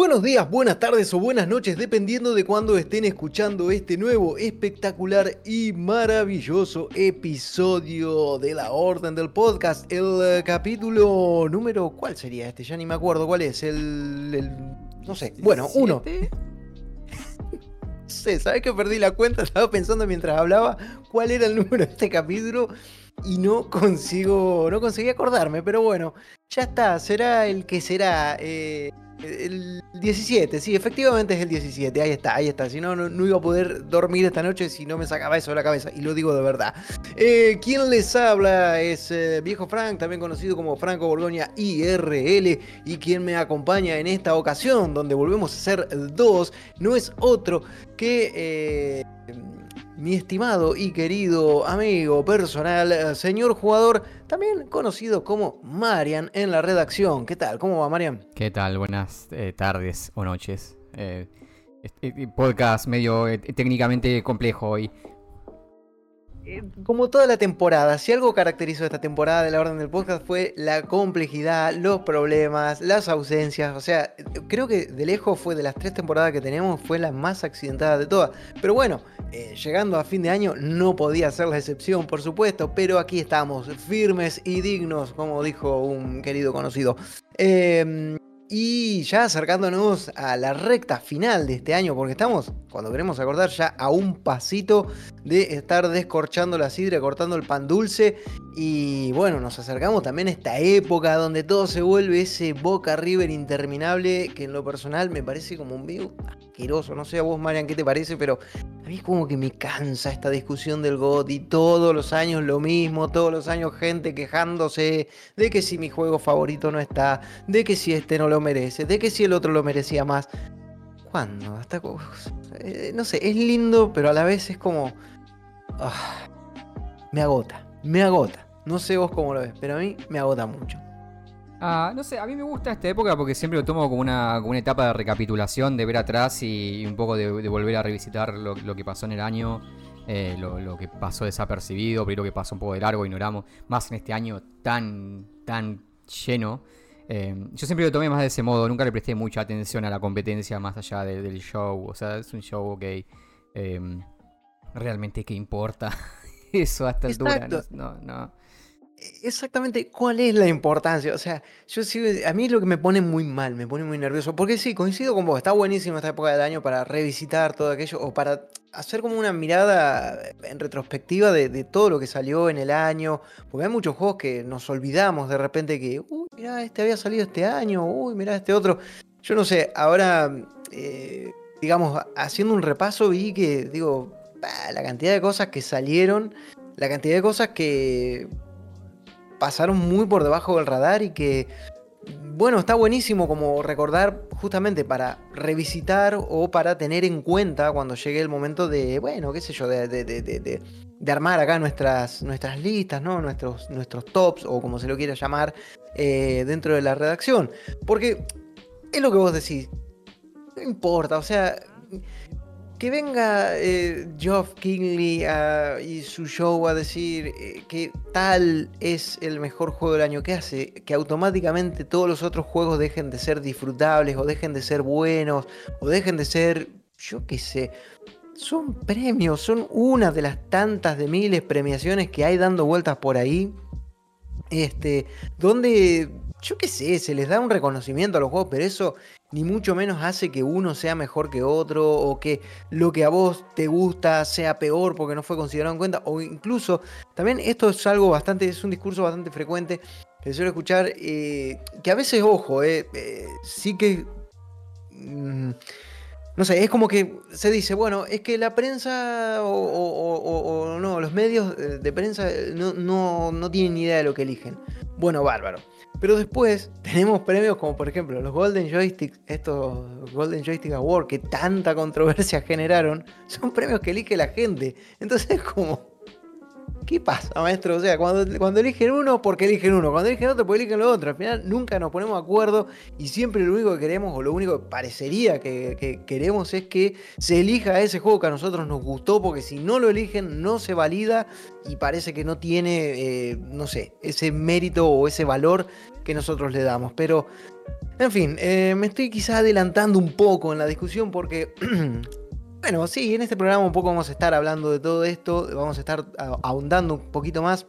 Buenos días, buenas tardes o buenas noches, dependiendo de cuándo estén escuchando este nuevo, espectacular y maravilloso episodio de la Orden del Podcast. El eh, capítulo número. ¿Cuál sería este? Ya ni me acuerdo cuál es. El. el- no sé. Bueno, uno. sé, ¿sabes que perdí la cuenta? Estaba pensando mientras hablaba cuál era el número de este capítulo y no consigo, no conseguí acordarme, pero bueno, ya está, será el que será. eh, el 17, sí, efectivamente es el 17, ahí está, ahí está. Si no, no, iba a poder dormir esta noche si no me sacaba eso de la cabeza, y lo digo de verdad. Eh, quien les habla es eh, Viejo Frank, también conocido como Franco Borgoña IRL, y quien me acompaña en esta ocasión, donde volvemos a ser dos, no es otro que eh, mi estimado y querido amigo personal, eh, señor jugador, también conocido como Marian en la redacción. ¿Qué tal? ¿Cómo va, Marian? ¿Qué tal? Buenas eh, tardes o noches. Eh, este podcast medio eh, técnicamente complejo hoy. Eh, Como toda la temporada, si algo caracterizó esta temporada de la Orden del Podcast fue la complejidad, los problemas, las ausencias. O sea, creo que de lejos fue de las tres temporadas que tenemos, fue la más accidentada de todas. Pero bueno, eh, llegando a fin de año no podía ser la excepción, por supuesto. Pero aquí estamos, firmes y dignos, como dijo un querido conocido. Eh, y ya acercándonos a la recta final de este año, porque estamos, cuando queremos acordar, ya a un pasito de estar descorchando la sidra, cortando el pan dulce. Y bueno, nos acercamos también a esta época donde todo se vuelve ese Boca River interminable, que en lo personal me parece como un medio No sé a vos, Marian, qué te parece, pero a mí es como que me cansa esta discusión del GOT y todos los años lo mismo, todos los años gente quejándose de que si mi juego favorito no está, de que si este no lo merece, de que si el otro lo merecía más. ¿Cuándo? Hasta eh, no sé, es lindo, pero a la vez es como ah, me agota, me agota. No sé vos cómo lo ves, pero a mí me agota mucho. Ah, no sé, a mí me gusta esta época porque siempre lo tomo como una, como una etapa de recapitulación, de ver atrás y, un poco de, de volver a revisitar lo, lo que pasó en el año, eh, lo, lo que pasó desapercibido, pero lo que pasó un poco de largo, ignoramos, más en este año tan, tan lleno. Eh, yo siempre lo tomé más de ese modo, nunca le presté mucha atención a la competencia más allá de- del show, o sea, es un show, ok. eh, realmente qué importa eso a esta altura, no, no. Exactamente, ¿cuál es la importancia? O sea, yo sí, a mí lo que me pone muy mal, me pone muy nervioso, porque sí, coincido con vos, está buenísima esta época del año para revisitar todo aquello o para hacer como una mirada en retrospectiva de, todo lo que salió en el año, porque hay muchos juegos que nos olvidamos de repente que, uy, mirá, este había salido este año, uy, mirá este otro. Yo no sé, ahora, eh, digamos, haciendo un repaso vi que, digo, la cantidad de cosas que salieron, la cantidad de cosas que pasaron muy por debajo del radar y que, bueno, está buenísimo como recordar justamente para revisitar o para tener en cuenta cuando llegue el momento de, bueno, qué sé yo, de, armar acá nuestras, nuestras listas, ¿no? Nuestros, nuestros tops o como se lo quiera llamar eh, dentro de la redacción. Porque es lo que vos decís, no importa, o sea, que venga eh, Geoff Kingley y su show a decir eh, que tal es el mejor juego del año que hace, que automáticamente todos los otros juegos dejen de ser disfrutables o dejen de ser buenos o dejen de ser, yo qué sé, son premios, son una de las tantas de miles premiaciones que hay dando vueltas por ahí, este, donde, yo qué sé, se les da un reconocimiento a los juegos, pero eso ni mucho menos hace que uno sea mejor que otro o que lo que a vos te gusta sea peor porque no fue considerado en cuenta. O incluso, también esto es algo bastante, es un discurso bastante frecuente que suelo escuchar, eh, que a veces, ojo, eh, eh, sí que... mm, no sé, es como que se dice, bueno, es que la prensa o, no, los medios eh, de prensa eh, no, no, no tienen ni idea de lo que eligen. Bueno, bárbaro. Pero después tenemos premios como por ejemplo los Golden Joysticks, estos Golden Joystick Awards que tanta controversia generaron, son premios que elige la gente. Entonces es como, ¿Qué pasa, maestro? O sea, cuando, eligen uno, porque eligen uno. Cuando eligen otro, porque eligen lo otro. Al final nunca nos ponemos de acuerdo y siempre lo único que queremos, o lo único que parecería que, queremos, es que se elija ese juego que a nosotros nos gustó, porque si no lo eligen, no se valida y parece que no tiene, eh, no sé, ese mérito o ese valor que nosotros le damos. Pero, en fin, eh, me estoy quizá adelantando un poco en la discusión porque Bueno, sí, en este programa un poco vamos a estar hablando de todo esto, vamos a estar ahondando un poquito más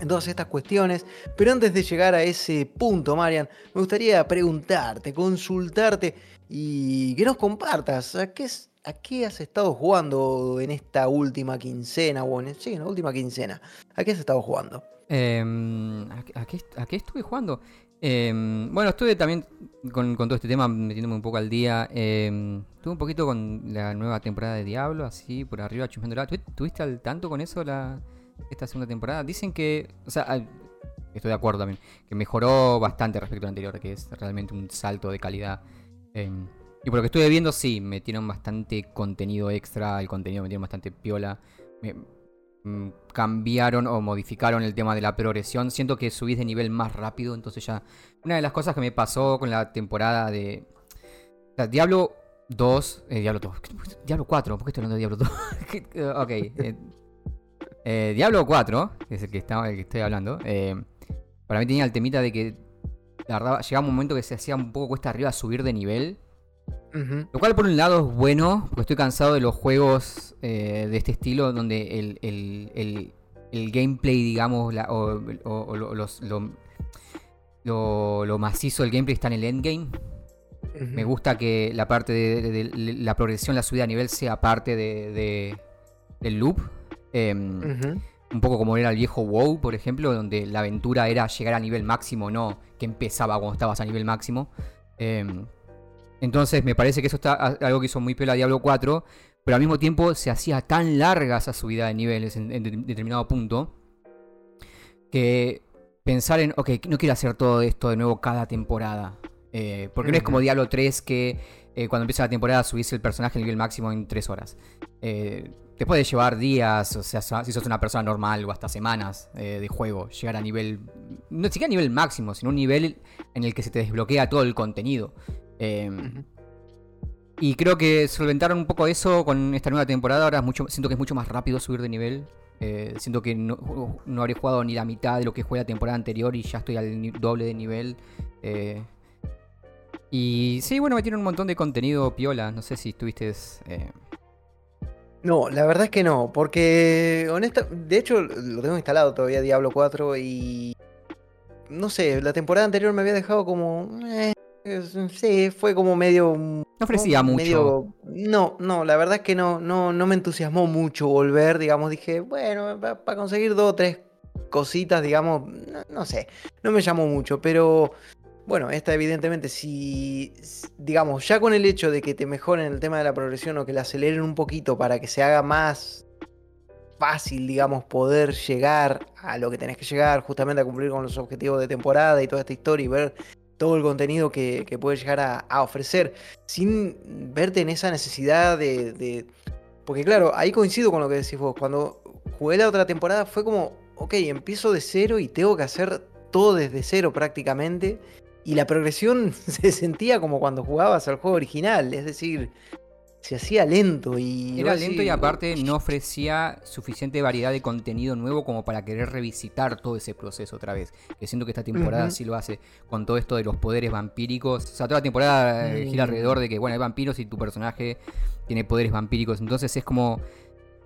en todas estas cuestiones, pero antes de llegar a ese punto, Marian, me gustaría preguntarte, consultarte y que nos compartas a qué, a qué has estado jugando en esta última quincena, o en, sí, en la última quincena, ¿a qué has estado jugando? Em, ¿a, qué, ¿A qué estuve jugando? Em, bueno, estuve también con, todo este tema metiéndome un poco al día. Eh, estuve un poquito con la nueva temporada de Diablo, así por arriba chusmeándola. ¿Tuviste al tanto con eso la, esta segunda temporada? Dicen que, o sea, estoy de acuerdo también, que mejoró bastante respecto al anterior, que es realmente un salto de calidad. Em, y por lo que estuve viendo, sí, metieron bastante contenido extra, el contenido metieron bastante piola. Mm, cambiaron o modificaron el tema de la progresión. Siento que subís de nivel más rápido. Entonces ya. Una de las cosas que me pasó con la temporada de. Diablo 2. Eh, Diablo 2. Diablo 4. ¿Por qué estoy hablando de Diablo 2? ok. Eh, eh, Diablo 4, que es el que, está, el que estoy hablando. para mí tenía el temita de que. La llegaba un momento que se hacía un poco cuesta arriba subir de nivel. Lo cual por un lado es bueno, porque estoy cansado de los juegos eh, de este estilo donde el, gameplay, digamos, o, lo, macizo del gameplay está en el endgame. Me gusta que la parte de, la progresión, la subida a nivel sea parte de, del loop. Em, un poco como era el viejo WoW, por ejemplo, donde la aventura era llegar a nivel máximo, no que empezaba cuando estabas a nivel máximo. Em, entonces me parece que eso está algo que hizo muy piola Diablo 4, pero al mismo tiempo se hacía tan larga esa subida de niveles en, determinado punto que pensar en, ok, no quiero hacer todo esto de nuevo cada temporada. Eh, porque no es como Diablo 3 que eh, cuando empieza la temporada subís el personaje al nivel máximo en 3 horas. Eh, te puede llevar días, o sea, si sos una persona normal o hasta semanas de juego, llegar a nivel, no siquiera a nivel máximo, sino un nivel en el que se te desbloquea todo el contenido. Em, y creo que solventaron un poco eso con esta nueva temporada. Ahora mucho, siento que es mucho más rápido subir de nivel. Eh, siento que no, no, habré jugado ni la mitad de lo que jugué la temporada anterior y ya estoy al doble de nivel. Eh, y sí, bueno, metieron un montón de contenido piola. No sé si estuviste. Eh... No, la verdad es que no, porque honesta, de hecho lo tengo instalado todavía Diablo 4 y no sé, la temporada anterior me había dejado como eh, Sí, fue como medio. No ofrecía mucho. no, no, la verdad es que no, no, no me entusiasmó mucho volver, digamos, dije, bueno, para conseguir dos o tres cositas, digamos, no, sé, no me llamó mucho, pero bueno, esta evidentemente, si, digamos, ya con el hecho de que te mejoren el tema de la progresión o que la aceleren un poquito para que se haga más fácil, digamos, poder llegar a lo que tenés que llegar, justamente a cumplir con los objetivos de temporada y toda esta historia y ver todo el contenido que, que puede llegar a, ofrecer, sin verte en esa necesidad de, Porque claro, ahí coincido con lo que decís vos, cuando jugué la otra temporada fue como, ok, empiezo de cero y tengo que hacer todo desde cero prácticamente, y la progresión se sentía como cuando jugabas al juego original, es decir, se hacía lento y... Era lento y aparte no ofrecía suficiente variedad de contenido nuevo como para querer revisitar todo ese proceso otra vez. Que siento que esta temporada sí lo hace con todo esto de los poderes vampíricos. O sea, toda la temporada eh, gira alrededor de que, bueno, hay vampiros y tu personaje tiene poderes vampíricos. Entonces es como...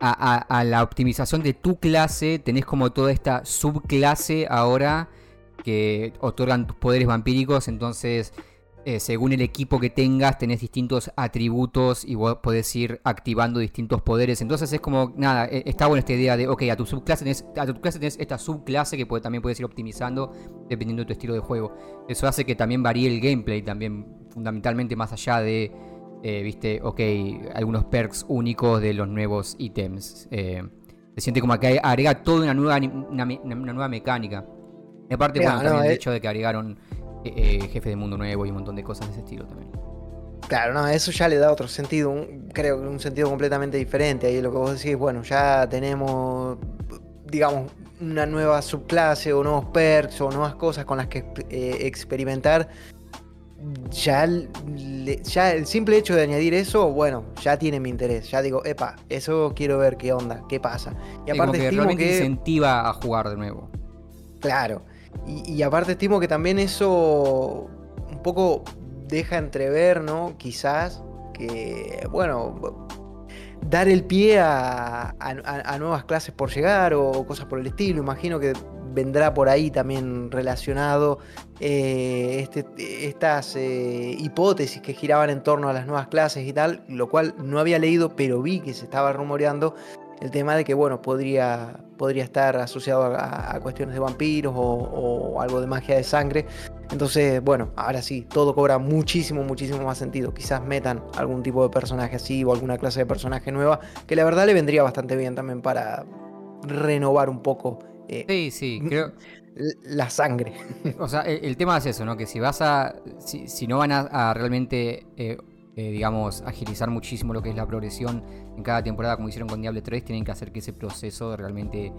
A, la optimización de tu clase tenés como toda esta subclase ahora que otorgan tus poderes vampíricos. Entonces eh, según el equipo que tengas, tenés distintos atributos y vos podés ir activando distintos poderes. Entonces es como, nada, eh, está buena esta idea de, ok, a tu subclase tenés, a tu clase tenés esta subclase que puede, también puedes ir optimizando dependiendo de tu estilo de juego. Eso hace que también varíe el gameplay, también fundamentalmente más allá de, eh, viste, ok, algunos perks únicos de los nuevos ítems. se siente como que agrega toda una nueva, una, nueva mecánica. Y aparte, bueno, también el hecho de que agregaron eh, eh, jefe de mundo nuevo y un montón de cosas de ese estilo también. Claro, no, eso ya le da otro sentido, un, creo que un sentido completamente diferente. Ahí lo que vos decís, bueno, ya tenemos, digamos, una nueva subclase o nuevos perks o nuevas cosas con las que eh, experimentar, ya, ya el simple hecho de añadir eso, bueno, ya tiene mi interés. Ya digo, epa, eso quiero ver qué onda, qué pasa. Y aparte que realmente incentiva a jugar de nuevo. Claro. Y, aparte estimo que también eso un poco deja entrever, ¿no? Quizás que, bueno, dar el pie a, nuevas clases por llegar o cosas por el estilo. Imagino que vendrá por ahí también relacionado eh, este, estas eh, hipótesis que giraban en torno a las nuevas clases y tal, lo cual no había leído, pero vi que se estaba rumoreando el tema de que, bueno, podría, podría estar asociado a, cuestiones de vampiros o, algo de magia de sangre. Entonces, bueno, ahora sí, todo cobra muchísimo, muchísimo más sentido. Quizás metan algún tipo de personaje así o alguna clase de personaje nueva, que la verdad le vendría bastante bien también para renovar un poco. Eh, sí, sí, creo. La sangre. O sea, el, tema es eso, ¿no? Que si vas a. Si, no van a, realmente eh, eh, digamos, agilizar muchísimo lo que es la progresión en cada temporada, como hicieron con Diablo 3, tienen que hacer que ese proceso realmente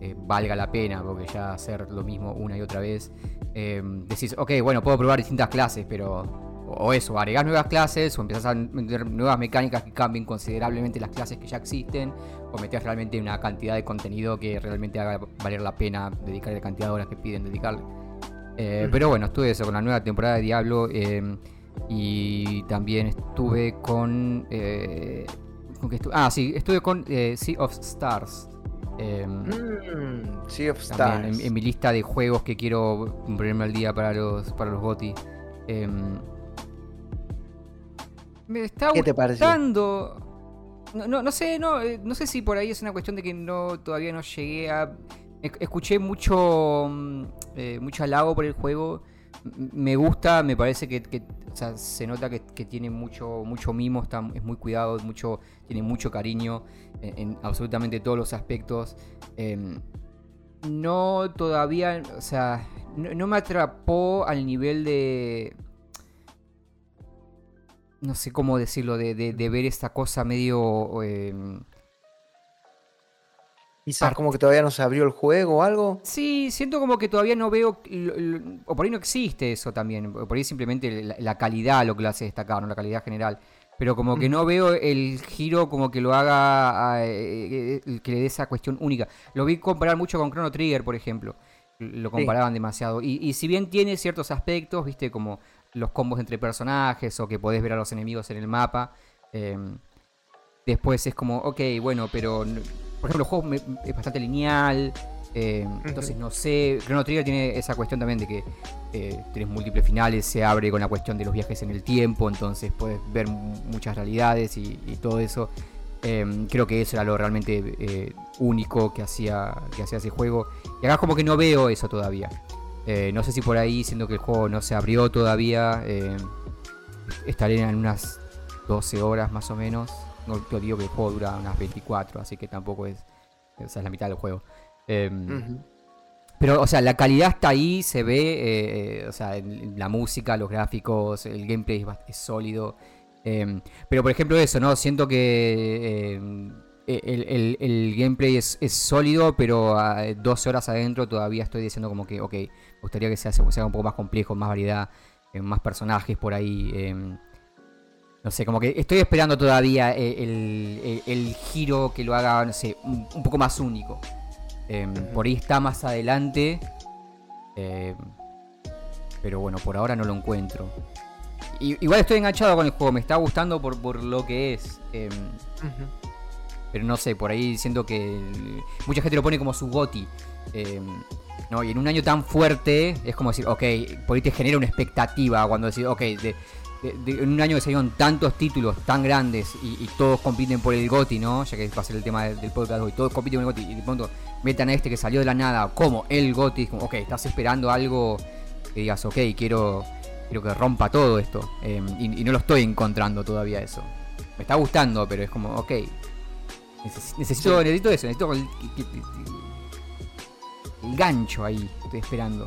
eh, valga la pena, porque ya hacer lo mismo una y otra vez, eh, decís, ok, bueno, puedo probar distintas clases, pero o eso, agregás nuevas clases o empezás a meter nuevas mecánicas que cambien considerablemente las clases que ya existen o metés realmente una cantidad de contenido que realmente haga valer la pena dedicarle la cantidad de horas que piden dedicarle. Pero bueno, estuve eso con la nueva temporada de Diablo. Y también estuve con. Eh, ah, sí, estuve con eh, Sea of Stars. Mm, sea of Stars. En, mi lista de juegos que quiero ponerme al día para los, para los GOTI. Em, me está ¿Qué gustando. Te no, no, sé, no, eh, no sé si por ahí es una cuestión de que no todavía no llegué a. Escuché mucho, mm, mucho halago por el juego me gusta, me parece que, se nota que, tiene mucho, mucho mimo, está, es muy cuidado, mucho, tiene mucho cariño en, absolutamente todos los aspectos. Em, no todavía, o sea, no, me atrapó al nivel de... No sé cómo decirlo, de, ver esta cosa medio... Em, Quizás como que todavía no se abrió el juego o algo. Sí, siento como que todavía no veo. O por ahí no existe eso también. Por ahí simplemente la, calidad lo que lo hace destacar, ¿no? La calidad general. Pero como que no veo el giro como que lo haga. Eh, eh, que le dé esa cuestión única. Lo vi comparar mucho con Chrono Trigger, por ejemplo. Lo comparaban demasiado. Y, si bien tiene ciertos aspectos, viste, como los combos entre personajes o que podés ver a los enemigos en el mapa. Em, después es como, ok, bueno, pero por ejemplo, el juego es bastante lineal. Eh, entonces no sé. Chrono Trigger tiene esa cuestión también de que eh, tienes múltiples finales, se abre con la cuestión de los viajes en el tiempo, entonces puedes ver muchas realidades y, todo eso. Em, creo que eso era lo realmente eh, único que hacía, que hacía ese juego. Y acá como que no veo eso todavía. no sé si por ahí, siendo que el juego no se abrió todavía, estaré en unas 12 horas más o menos. No te digo que el juego dura unas 24, así que tampoco es. Es la mitad del juego. Em, pero, o sea, la calidad está ahí, se ve. Eh, eh, o sea, la música, los gráficos, el gameplay es, sólido. Em, pero, por ejemplo, eso, ¿no? Siento que. Em, e, el, gameplay es, sólido, pero a 12 horas adentro todavía estoy diciendo como que, ok, me gustaría que sea, sea un poco más complejo, más variedad, eh, más personajes por ahí. No sé, como que estoy esperando todavía eh, el, giro que lo haga, no sé, un, poco más único. Em, por ahí está más adelante. Em, pero bueno, por ahora no lo encuentro. igual estoy enganchado con el juego, me está gustando por, por lo que es. Em, pero no sé, por ahí siento que mucha gente lo pone como su goti. ¿no? Y en un año tan fuerte es como decir, ok, por ahí te genera una expectativa cuando decís, ok, de, en un año que salieron tantos títulos tan grandes y, todos compiten por el GOTI, ¿no? Ya que va a ser el tema del, podcast hoy, todos compiten por el GOTI y de pronto metan a este que salió de la nada como el GOTI, como, ok, estás esperando algo que digas, ok, quiero, quiero que rompa todo esto. Em, y, no lo estoy encontrando todavía eso. Me está gustando, pero es como, ok, necesito, necesito eso, necesito el gancho ahí, estoy esperando.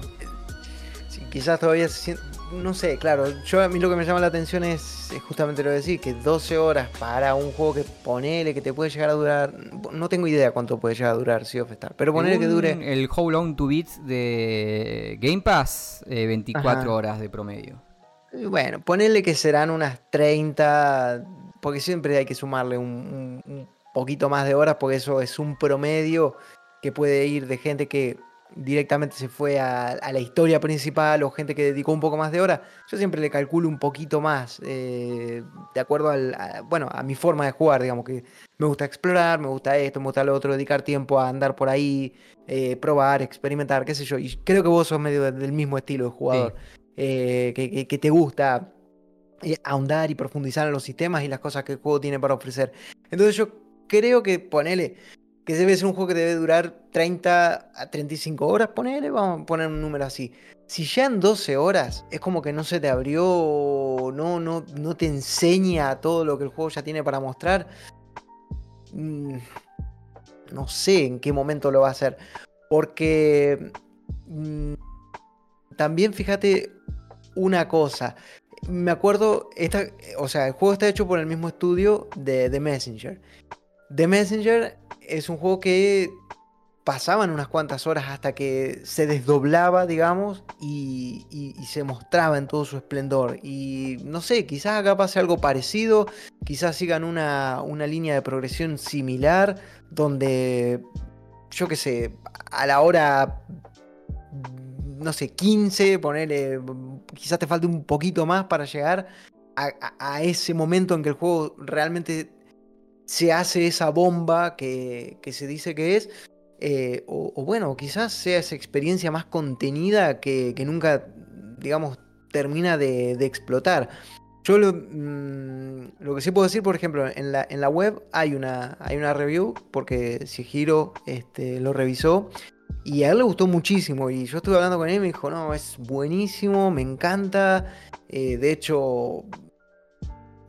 quizás todavía se siente, no sé, claro, yo a mí lo que me llama la atención es, justamente lo de decir, que 12 horas para un juego que ponele que te puede llegar a durar, no tengo idea cuánto puede llegar a durar Sea of Star, pero ponele que dure... El How Long to Beat de Game Pass, 24 eh, horas de promedio. Bueno, ponele que serán unas 30, porque siempre hay que sumarle un, un poquito más de horas, porque eso es un promedio que puede ir de gente que directamente se fue a, la historia principal o gente que dedicó un poco más de horas, yo siempre le calculo un poquito más, eh, de acuerdo al, a, bueno, a mi forma de jugar, digamos que me gusta explorar, me gusta esto, me gusta lo otro, dedicar tiempo a andar por ahí, eh, probar, experimentar, qué sé yo, y creo que vos sos medio del mismo estilo de jugador, eh, que, que, te gusta ahondar y profundizar en los sistemas y las cosas que el juego tiene para ofrecer. Entonces yo creo que ponele que debe ser un juego que debe durar 30 a 35 horas, ponele, vamos a poner un número así. Si ya en 12 horas es como que no se te abrió, no, no, no te enseña todo lo que el juego ya tiene para mostrar, mm, no sé en qué momento lo va a hacer. Porque mm, también fíjate una cosa. Me acuerdo, esta, o sea, el juego está hecho por el mismo estudio de The Messenger. The Messenger es un juego que pasaban unas cuantas horas hasta que se desdoblaba, digamos, y, se mostraba en todo su esplendor. Y no sé, quizás acá pase algo parecido, quizás sigan una, una línea de progresión similar, donde, yo qué sé, a la hora, no sé, 15, ponerle, quizás te falte un poquito más para llegar a ese momento en que el juego realmente se hace esa bomba que, se dice que es, eh, o, bueno, quizás sea esa experiencia más contenida que, nunca, digamos, termina de, explotar. Yo mm, lo, que sí puedo decir, por ejemplo, en la, en la web hay una, hay una review, porque Sigiro este, lo revisó, y a él le gustó muchísimo. Y yo estuve hablando con él y me dijo, no, es buenísimo, me encanta. Eh, de hecho,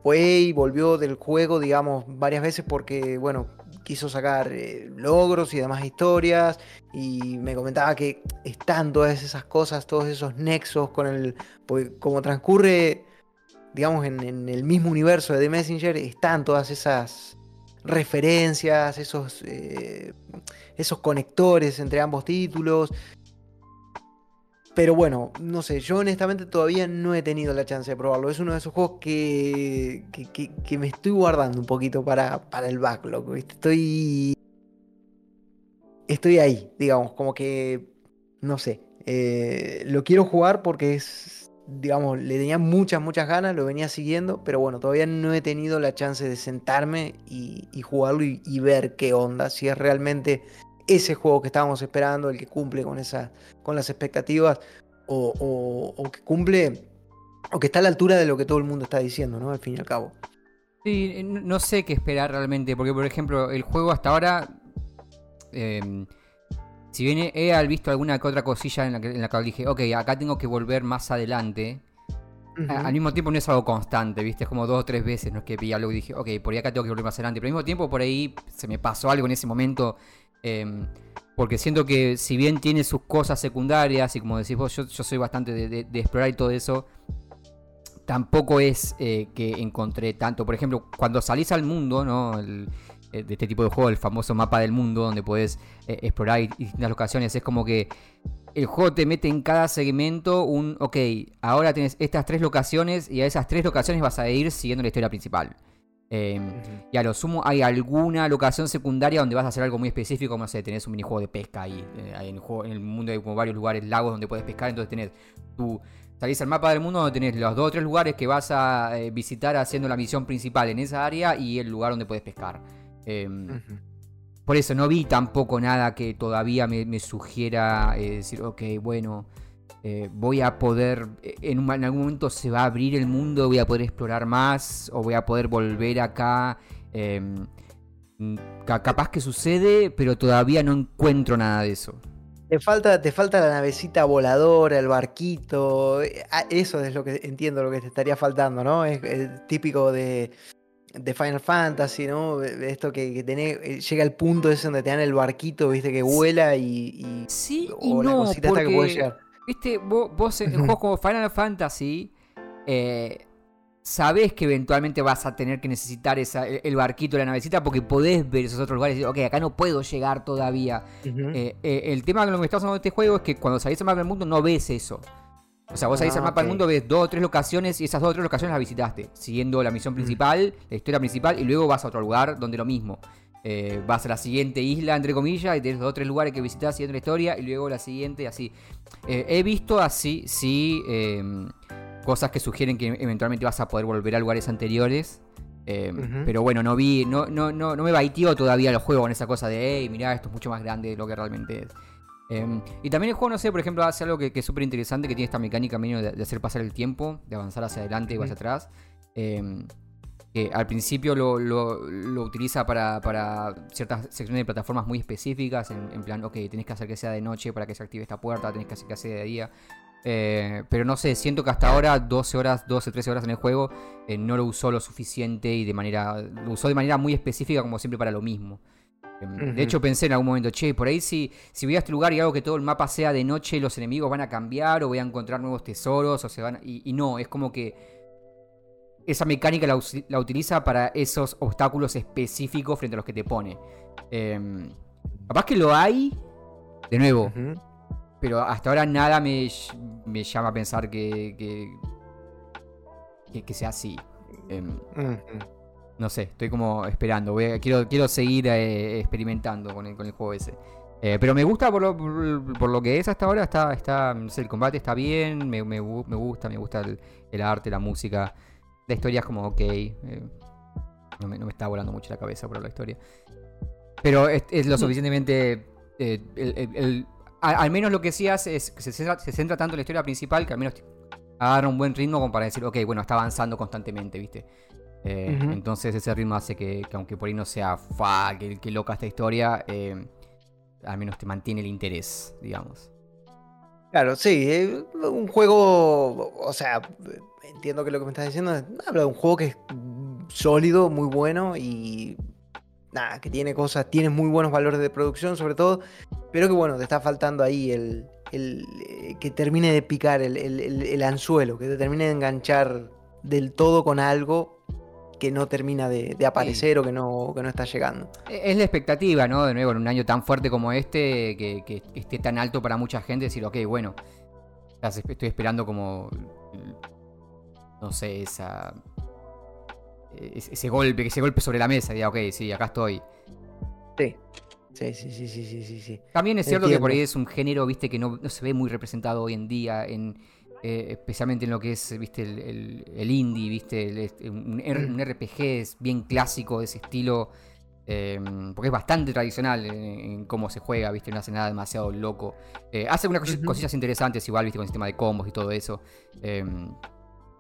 fue y volvió del juego, digamos, varias veces porque, bueno, quiso sacar eh, logros y demás historias y me comentaba que están todas esas cosas, todos esos nexos con el... Porque como transcurre, digamos, en, el mismo universo de The Messenger, están todas esas referencias, esos, eh, esos conectores entre ambos títulos. Pero bueno, no sé, yo honestamente todavía no he tenido la chance de probarlo. Es uno de esos juegos que, que, me estoy guardando un poquito para, para el backlog. Estoy. Estoy ahí, digamos, como que. No sé. Eh, lo quiero jugar porque es. Digamos, le tenía muchas, muchas ganas, lo venía siguiendo, pero bueno, todavía no he tenido la chance de sentarme y, jugarlo y ver qué onda, si es realmente ese juego que estábamos esperando, el que cumple con, esa, con las expectativas o, que cumple o que está a la altura de lo que todo el mundo está diciendo, ¿no? Al fin y al cabo. Sí, no sé qué esperar realmente, porque por ejemplo, el juego hasta ahora, em, si bien he visto alguna que otra cosilla en la que, en la que dije, ok, acá tengo que volver más adelante, al mismo tiempo no es algo constante, ¿viste? Es como dos o tres veces, no es que vi algo y dije, ok, por ahí acá tengo que volver más adelante. Pero al mismo tiempo por ahí se me pasó algo en ese momento Em, porque siento que si bien tiene sus cosas secundarias y como decís vos, yo, soy bastante de, explorar y todo eso, tampoco es eh, que encontré tanto. Por ejemplo, cuando salís al mundo, ¿no? Eh, de este tipo de juego, el famoso mapa del mundo, donde puedes eh, explorar distintas locaciones, es como que el juego te mete en cada segmento un, ok, ahora tienes estas tres locaciones y a esas tres locaciones vas a ir siguiendo la historia principal. Em, y a lo sumo hay alguna locación secundaria donde vas a hacer algo muy específico, como no sé, tenés un minijuego de pesca ahí. Eh, en, el en el mundo hay como varios lugares, lagos donde puedes pescar, entonces tenés tu... Salís al mapa del mundo donde tenés los dos o tres lugares que vas a eh, visitar haciendo la misión principal en esa área y el lugar donde puedes pescar. Em, por eso no vi tampoco nada que todavía me, sugiera eh, decir, ok, bueno, eh, voy a poder, eh, en, algún momento se va a abrir el mundo, voy a poder explorar más o voy a poder volver acá. Em, capaz que sucede, pero todavía no encuentro nada de eso. Te falta, te falta la navecita voladora, el barquito. Eh, eso es lo que entiendo, lo que te estaría faltando, ¿no? Es, típico de, Final Fantasy, ¿no? Esto que, llega al punto ese donde te dan el barquito, viste, que vuela y. sí, y no, porque... que puede llegar viste, vos, vos en juegos como Final Fantasy, eh, sabés que eventualmente vas a tener que necesitar esa, el barquito, la navecita, porque podés ver esos otros lugares y decir, ok, acá no puedo llegar todavía. Eh, eh, el tema con lo que hablando de este juego es que cuando salís al mapa del mundo no ves eso. O sea, vos salís al Ah, mapa del mundo, ves dos o tres locaciones y esas dos o tres locaciones las visitaste, siguiendo la misión principal, la historia principal, y luego vas a otro lugar donde lo mismo. Eh, vas a la siguiente isla, entre comillas, y tienes dos o tres lugares que visitas siguiendo la historia, y luego la siguiente, y así. Eh, he visto así, sí, eh, cosas que sugieren que eventualmente vas a poder volver a lugares anteriores. Ujú. Pero bueno, no vi, no, no, no, no me baiteó todavía el juego con esa cosa de, hey, mirá, esto es mucho más grande de lo que realmente es. Eh, y también el juego, no sé, por ejemplo, hace algo que, que es súper interesante, que tiene esta mecánica medio de, de hacer pasar el tiempo, de avanzar hacia adelante y hacia atrás. Que al principio lo, lo- lo utiliza para, para ciertas secciones de plataformas muy específicas, en, en plan, ok, tenés que hacer que sea de noche para que se active esta puerta, tenés que hacer que sea de día. Eh, pero no sé, siento que hasta ahora, 12 horas, 12, 13 horas en el juego, eh, no lo usó lo suficiente y de manera. Lo usó de manera muy específica, como siempre, para lo mismo. Eh, Ujú. De hecho, pensé en algún momento, che, por ahí si, si voy a este lugar y hago que todo el mapa sea de noche, los enemigos van a cambiar o voy a encontrar nuevos tesoros o se van a- y, y no, es como que esa mecánica la, la utiliza para esos obstáculos específicos frente a los que te pone. Eh, capaz que lo hay, de nuevo, pero hasta ahora nada me, me llama a pensar que, que, que- que sea así. Em, no sé, estoy como esperando. voy a- quiero, quiero seguir eh, experimentando con el, con el juego ese. Eh, pero me gusta por lo, por, por lo que es hasta ahora. Está, está, no sé, el combate está bien, me, me me gusta, me gusta el, el arte, la música. La historia es como ok. eh, no, me, no me está volando mucho la cabeza por la historia. Pero es, es lo suficientemente... eh, el- el- el- a- al menos lo que sí hace es que se centra, se centra tanto en la historia principal que al menos agarra un buen ritmo como para decir, ok, bueno, está avanzando constantemente, ¿viste? Eh. Entonces ese ritmo hace que, que aunque por ahí no sea fa, que, que loca esta historia, eh, al menos te mantiene el interés, digamos. Claro, sí, eh, un juego, o sea, entiendo que lo que me estás diciendo es, habla de un juego que es sólido, muy bueno y nada, que tiene cosas, tiene muy buenos valores de producción sobre todo, pero que bueno, te está faltando ahí el, el, eh, que termine de picar el, el- el- el anzuelo, que te termine de enganchar del todo con algo que no termina de, de aparecer o que no, que no está llegando. E- Es la expectativa, ¿no? De nuevo, en un año tan fuerte como este, que, que esté tan alto para mucha gente, decir, ok, bueno, estoy esperando como, no sé, esa... es- Ese golpe, ese golpe sobre la mesa, diga, ok, sí, acá estoy. Sí, sí, sí, sí, sí, sí, sí. También es cierto que por ahí es un género, viste, que no, no se ve muy representado hoy en día, en, eh, especialmente en lo que es, viste, el, el- el indie, viste, el- este, un, un RPG es bien clásico de ese estilo, eh, porque es bastante tradicional en, en cómo se juega, viste, no hace nada demasiado loco. Eh, hace Ujú. cosillas interesantes igual, viste, con el sistema de combos y todo eso.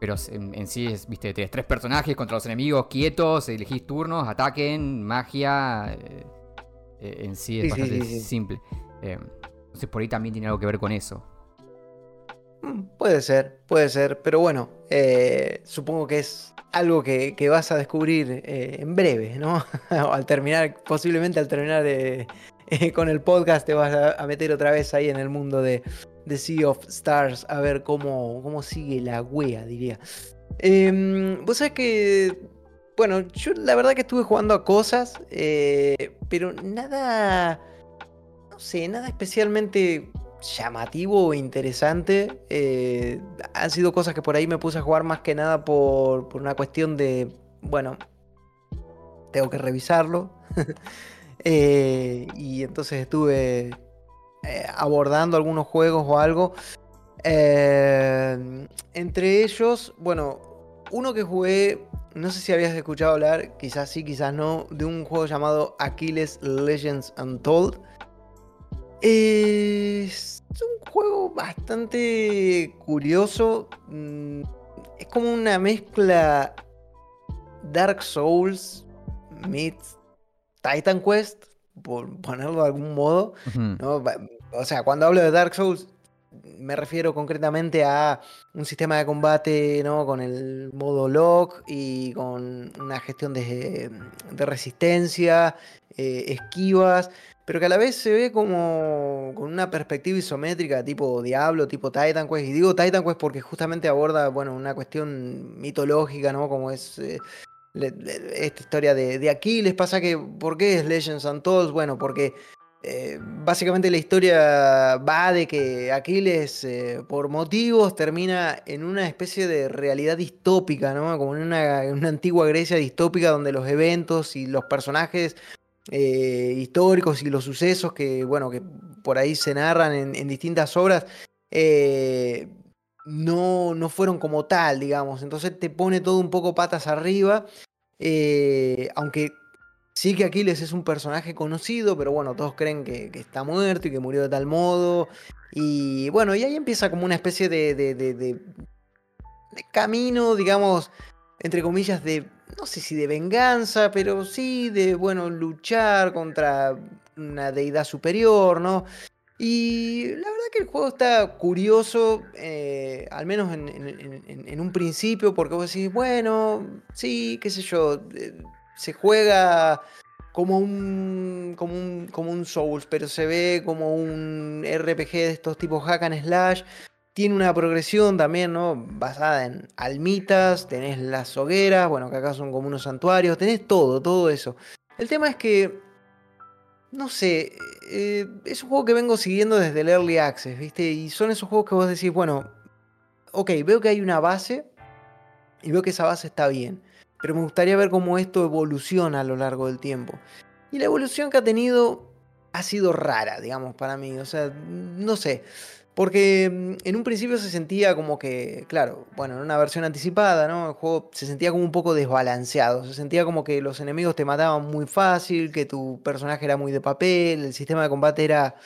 Pero en, en sí es, viste, tenés tres personajes contra los enemigos quietos, elegís turnos, ataquen, magia. eh, eh, en sí es Sí, bastante sí, sí. simple. Eh, entonces por ahí también tiene algo que ver con eso. Mm, Puede ser, puede ser, pero bueno, eh, supongo que es algo que, que vas a descubrir eh, en breve, ¿no? al terminar, posiblemente al terminar de, eh, con el podcast te vas a, a meter otra vez ahí en el mundo de, de Sea of Stars a ver cómo, cómo sigue la wea, diría. Em, Vos sabés que, bueno, yo la verdad que estuve jugando a cosas, eh, pero nada, no sé, nada especialmente llamativo o interesante. Eh, han sido cosas que por ahí me puse a jugar más que nada por, por una cuestión de, bueno, tengo que revisarlo. Eh, y entonces estuve eh, abordando algunos juegos o algo. Eh, entre ellos, bueno, uno que jugué, no sé si habías escuchado hablar, quizás sí, quizás no, de un juego llamado Achilles Legends Untold. Es un juego bastante curioso. mm, Es como una mezcla Dark Souls meets Titan Quest, por ponerlo de algún modo. ¿no? O sea, cuando hablo de Dark Souls, me refiero concretamente a un sistema de combate ¿no? con el modo lock y con una gestión de, de resistencia, eh, esquivas, pero que a la vez se ve como con una perspectiva isométrica tipo Diablo, tipo Titan Quest. Y digo Titan Quest porque justamente aborda, bueno, una cuestión mitológica, ¿no? Como es eh, esta historia de, Aquiles. Pasa que, ¿por qué es Legends Untold? Bueno, porque eh, básicamente la historia va de que Aquiles, eh, por motivos, termina en una especie de realidad distópica, ¿no? Como en una, en antigua Grecia distópica donde los eventos y los personajes eh, históricos y los sucesos que, bueno, que por ahí se narran en, distintas obras, no, no, fueron como tal, digamos. Entonces te pone todo un poco patas arriba, eh, aunque sí que Aquiles es un personaje conocido, pero bueno, todos creen que, está muerto y que murió de tal modo. Y bueno, y ahí empieza como una especie de, de, de camino, digamos, entre comillas, de no sé si de venganza, pero sí de, bueno, luchar contra una deidad superior, ¿no? Y la verdad que el juego está curioso, eh, al menos en, un principio, porque vos decís, bueno, sí, qué sé yo, eh, se juega como un, como un, como un Souls, pero se ve como un RPG de estos tipos hack and slash, tiene una progresión también, ¿no? Basada en almitas, tenés las hogueras, bueno, que acá son como unos santuarios, tenés todo, todo eso. El tema es que, no sé, eh, es un juego que vengo siguiendo desde el Early Access, ¿viste? Y son esos juegos que vos decís, bueno, ok, veo que hay una base y veo que esa base está bien, pero me gustaría ver cómo esto evoluciona a lo largo del tiempo. Y la evolución que ha tenido ha sido rara, digamos, para mí, o sea, no sé. Porque mm, en un principio se sentía como que, claro, bueno, en una versión anticipada, ¿no? El juego se sentía como un poco desbalanceado. Se sentía como que los enemigos te mataban muy fácil, que tu personaje era muy de papel, el sistema de combate era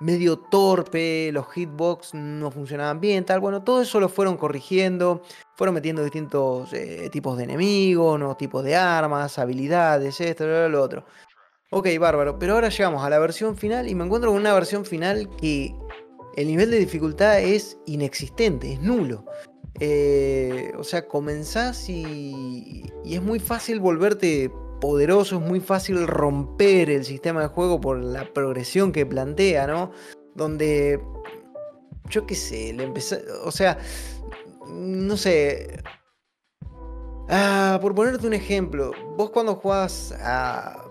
medio torpe, los hitbox no funcionaban bien, tal. Bueno, todo eso lo fueron corrigiendo, fueron metiendo distintos eh, tipos de enemigos, nuevos tipos de armas, habilidades, esto, lo, lo otro. Ok, bárbaro. Pero ahora llegamos a la versión final y me encuentro con una versión final que el nivel de dificultad es inexistente, es nulo. Eh, o sea, comenzás y, y, es muy fácil volverte poderoso, es muy fácil romper el sistema de juego por la progresión que plantea, ¿no? Donde, yo qué sé, le empecé, o sea, no sé. Ah, por ponerte un ejemplo, vos cuando jugás a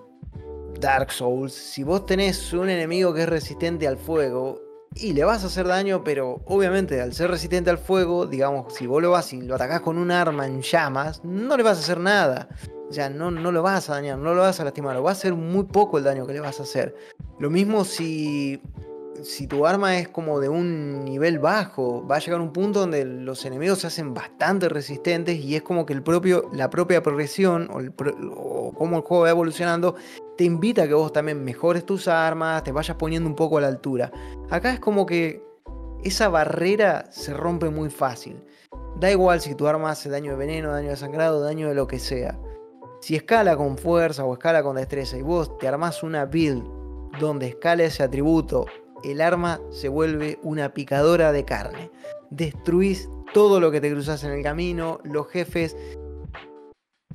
Dark Souls, si vos tenés un enemigo que es resistente al fuego, y le vas a hacer daño, pero obviamente al ser resistente al fuego, digamos, si vos lo vas y lo atacás con un arma en llamas, no le vas a hacer nada. O sea, no, no lo vas a dañar, no lo vas a lastimar, o va a ser muy poco el daño que le vas a hacer. Lo mismo si si tu arma es como de un nivel bajo, va a llegar un punto donde los enemigos se hacen bastante resistentes y es como que el propio, la propia progresión o, el, cómo el juego va evolucionando te invita a que vos también mejores tus armas, te vayas poniendo un poco a la altura. Acá es como que esa barrera se rompe muy fácil. Da igual si tu arma hace daño de veneno, daño de sangrado, daño de lo que sea. Si escala con fuerza o escala con destreza y vos te armás una build donde escala ese atributo el arma se vuelve una picadora de carne. Destruís todo lo que te cruzas en el camino, los jefes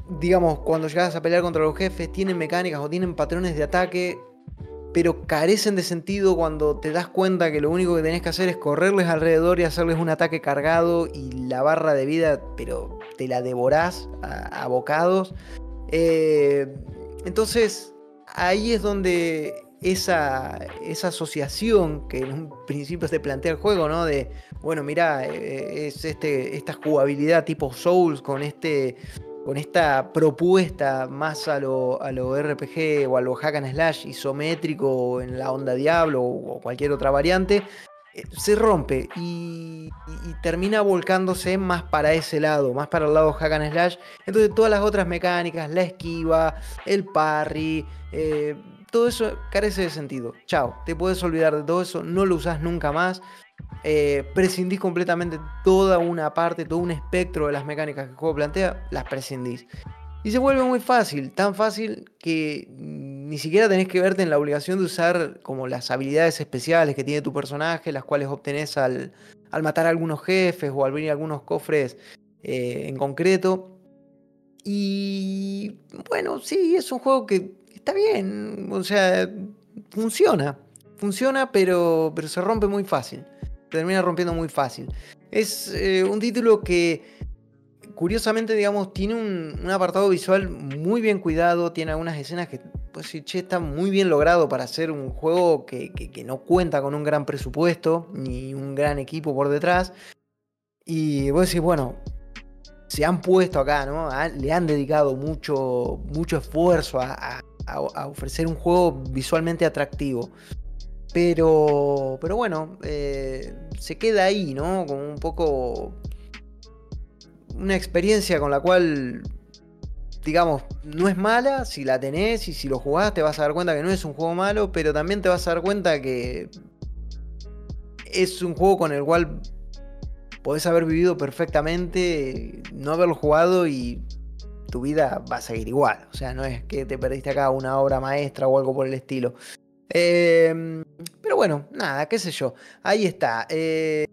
digamos, cuando llegas a pelear contra los jefes, tienen mecánicas o tienen patrones de ataque, pero carecen de sentido cuando te das cuenta que lo único que tenés que hacer es correrles alrededor y hacerles un ataque cargado y la barra de vida, pero te la devorás a, bocados. Eh, entonces, ahí es donde esa, esa asociación que en un principio se plantea el juego, ¿no? De, bueno, mira, eh, es este, esta jugabilidad tipo Souls con este con esta propuesta más a lo, RPG o a lo hack and slash isométrico en la onda Diablo o cualquier otra variante, eh, se rompe y, termina volcándose más para ese lado, más para el lado hack and slash. Entonces todas las otras mecánicas, la esquiva, el parry, eh, todo eso carece de sentido. Chao, te puedes olvidar de todo eso, no lo usas nunca más. Eh, prescindís completamente toda una parte, todo un espectro de las mecánicas que el juego plantea, las prescindís. Y se vuelve muy fácil, tan fácil que ni siquiera tenés que verte en la obligación de usar como las habilidades especiales que tiene tu personaje, las cuales obtenés al, matar a algunos jefes o al abrir algunos cofres eh, en concreto. Y bueno, sí, es un juego que está bien. O sea, funciona. Funciona, pero, pero se rompe muy fácil. Termina rompiendo muy fácil. Es eh, un título que, curiosamente, digamos, tiene un, apartado visual muy bien cuidado. Tiene algunas escenas que, pues sí, está muy bien logrado para hacer un juego que, no cuenta con un gran presupuesto ni un gran equipo por detrás. Y vos decís, bueno, se han puesto acá, ¿no? le han dedicado mucho, mucho esfuerzo a, ofrecer un juego visualmente atractivo. Pero, pero bueno, eh, se queda ahí, ¿no? Como un poco una experiencia con la cual, digamos, no es mala si la tenés y si lo jugás te vas a dar cuenta que no es un juego malo, pero también te vas a dar cuenta que es un juego con el cual podés haber vivido perfectamente, no haberlo jugado y tu vida va a seguir igual. O sea, no es que te perdiste acá una obra maestra o algo por el estilo. Em, pero bueno, nada, qué sé yo. Ahí está. Eh,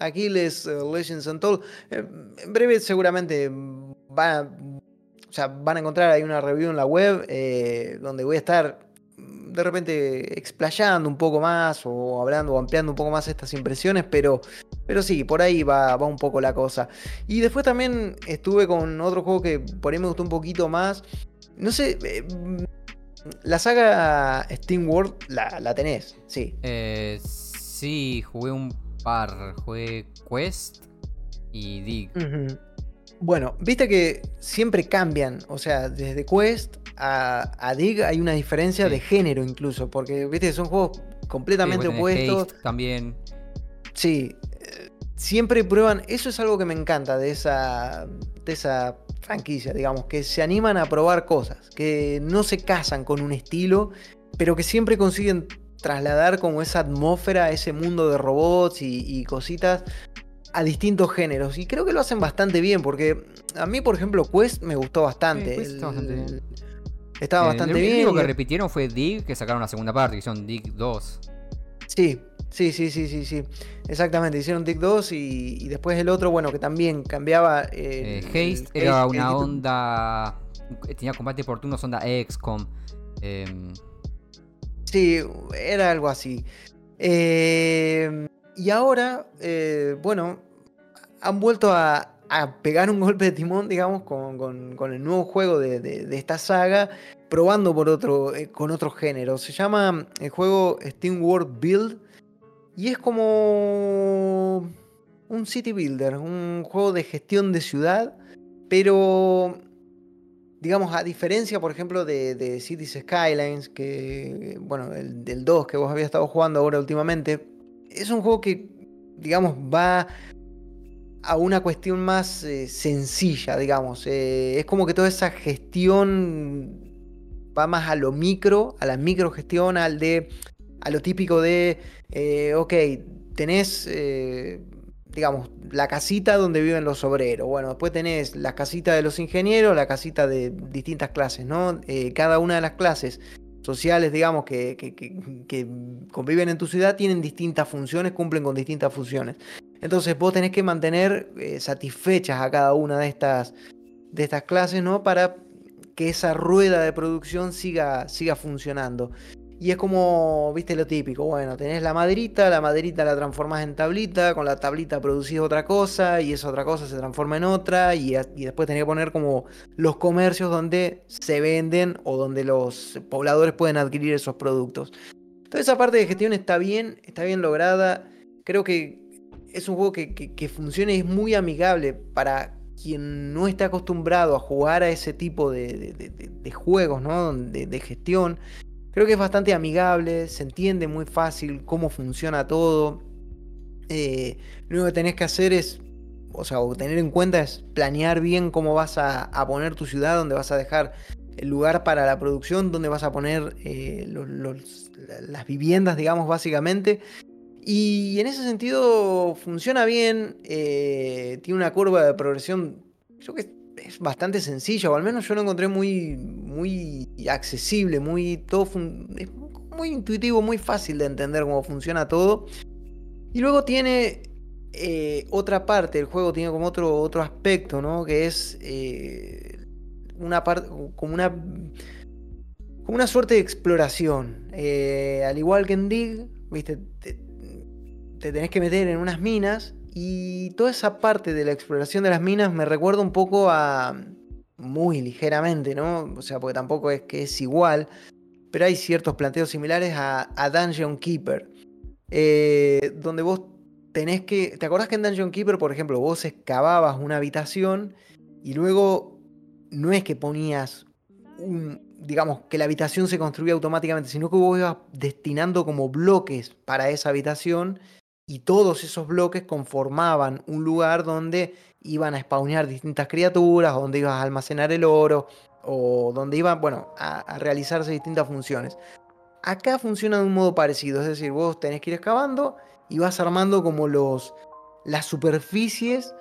Aquiles eh, Legends Untold. Eh, en breve seguramente van a, van a encontrar ahí una review en la web eh, donde voy a estar mm, de repente explayando un poco más o hablando o ampliando un poco más estas impresiones, pero, pero sí, por ahí va, va un poco la cosa. Y después también estuve con otro juego que por ahí me gustó un poquito más. No sé, la saga Steam World la, la tenés, sí. Eh, sí, jugué un par. Jugué Quest y Dig. Bueno, viste que siempre cambian. O sea, desde Quest a, Dig hay una diferencia de género incluso. Porque, viste, son juegos completamente opuestos. también. Sí. Eh, siempre prueban. Eso es algo que me encanta de esa. De esa franquicia, digamos, que se animan a probar cosas, que no se casan con un estilo, pero que siempre consiguen trasladar como esa atmósfera, ese mundo de robots y, cositas a distintos géneros. Y creo que lo hacen bastante bien, porque a mí, por ejemplo, Quest me gustó bastante. Estaba bastante bien. Lo único que repitieron fue Dig, que sacaron la segunda parte, que hicieron Dig 2. Sí, Sí, sí, sí, sí, sí. Exactamente, hicieron Dig 2 y, después el otro, bueno, que también cambiaba. Eh, Haste era una onda. Tenía combate por turnos, onda XCOM. Em, sí, era algo así. Em, y ahora, eh, bueno, han vuelto a, pegar un golpe de timón, digamos, con, el nuevo juego de, esta saga, probando por otro, eh, con otro género. Se llama el juego Steam World Build. Y es como un city builder, un juego de gestión de ciudad, pero digamos, a diferencia, por ejemplo, de, Cities Skylines, que, bueno, el del 2 que vos habías estado jugando ahora últimamente, es un juego que, digamos, va a una cuestión más eh, sencilla, digamos. Eh, es como que toda esa gestión va más a lo micro, a la microgestión, al de a lo típico de, eh, ok, tenés, eh, digamos, la casita donde viven los obreros. Bueno, después tenés la casita de los ingenieros, la casita de distintas clases, ¿no? Eh, cada una de las clases sociales, digamos, que, que, conviven en tu ciudad tienen distintas funciones, cumplen con distintas funciones. Entonces vos tenés que mantener satisfechas a cada una de estas, de estas clases, ¿no? Para que esa rueda de producción siga, siga funcionando. Y es como, viste lo típico, bueno, tenés la maderita, la maderita la transformás en tablita, con la tablita producís otra cosa y esa otra cosa se transforma en otra y, después tenés que poner como los comercios donde se venden o donde los pobladores pueden adquirir esos productos. Toda esa parte de gestión está bien, está bien lograda. Creo que es un juego que, funciona y es muy amigable para quien no está acostumbrado a jugar a ese tipo de, juegos, ¿no? de gestión Creo que es bastante amigable, se entiende muy fácil cómo funciona todo. Eh, lo único que tenés que hacer es, o sea, tener en cuenta es planear bien cómo vas a, poner tu ciudad, dónde vas a dejar el lugar para la producción, dónde vas a poner eh, las viviendas, digamos, básicamente. Y en ese sentido funciona bien, eh, tiene una curva de progresión, que es bastante sencillo, o al menos yo lo encontré muy, muy accesible, muy, todo muy intuitivo, muy fácil de entender cómo funciona todo. Y luego tiene eh, otra parte, el juego tiene como otro, otro aspecto, ¿no? Que es eh, una parte, como una como una suerte de exploración. Eh, al igual que en Dig, ¿viste? Te, te, tenés que meter en unas minas y toda esa parte de la exploración de las minas me recuerda un poco a... Muy ligeramente, ¿no? O sea, porque tampoco es que es igual, pero hay ciertos planteos similares a, Dungeon Keeper, eh, donde vos tenés que... ¿Te acordás que en Dungeon Keeper, por ejemplo, vos excavabas una habitación y luego no es que ponías un, digamos, que la habitación se construía automáticamente, sino que vos ibas destinando como bloques para esa habitación y todos esos bloques conformaban un lugar donde iban a spawnear distintas criaturas, donde ibas a almacenar el oro, o donde iban, bueno, a, realizarse distintas funciones. Acá funciona de un modo parecido, es decir, vos tenés que ir excavando y vas armando como los, las superficies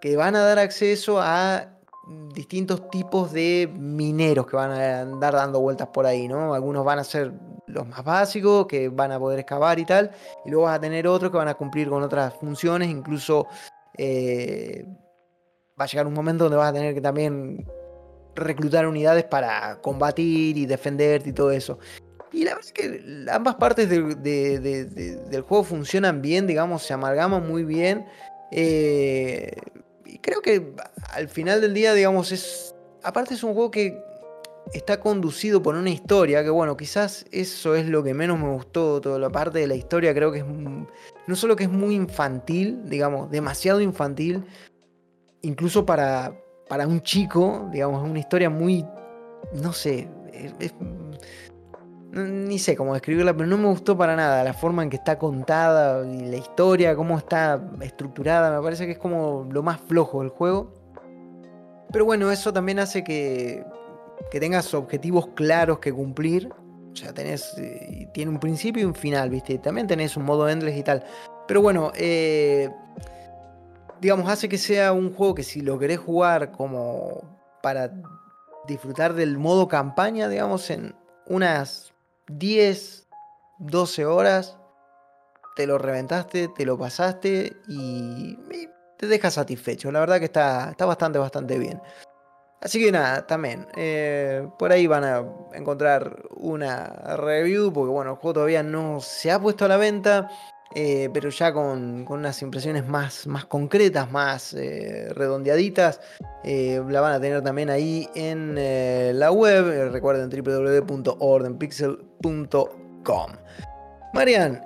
que van a dar acceso a distintos tipos de mineros que van a andar dando vueltas por ahí, ¿no? Algunos van a ser los más básicos, que van a poder excavar y tal, y luego vas a tener otros que van a cumplir con otras funciones, incluso eh, va a llegar un momento donde vas a tener que también reclutar unidades para combatir y defenderte y todo eso. Y la verdad es que ambas partes del juego funcionan bien, digamos, se amalgaman muy bien. Eh, y creo que al final del día, digamos, es. Aparte, es un juego que está conducido por una historia que, bueno, quizás eso es lo que menos me gustó. Toda la parte de la historia, creo que es. No solo que es muy infantil, digamos, demasiado infantil, incluso para, para un chico, digamos, es una historia muy, no sé, ni sé cómo describirla, pero no me gustó para nada la forma en que está contada y la historia, cómo está estructurada, me parece que es como lo más flojo del juego. Pero bueno, eso también hace que, que tengas objetivos claros que cumplir. O sea, tenés, eh, tiene un principio y un final, ¿viste? También tenés un modo endless y tal. Pero bueno, eh, digamos, hace que sea un juego que si lo querés jugar como para disfrutar del modo campaña, digamos, en unas 10, 12 horas, te lo reventaste, te lo pasaste y, te deja satisfecho. La verdad que está, está bastante, bastante bien. Así que nada, también, eh, por ahí van a encontrar una review, porque bueno, el juego todavía no se ha puesto a la venta. Eh, pero ya con, unas impresiones más, más concretas, más eh, redondeaditas. La van a tener también ahí en la web, recuerden www.ordenpixel.com. Marian,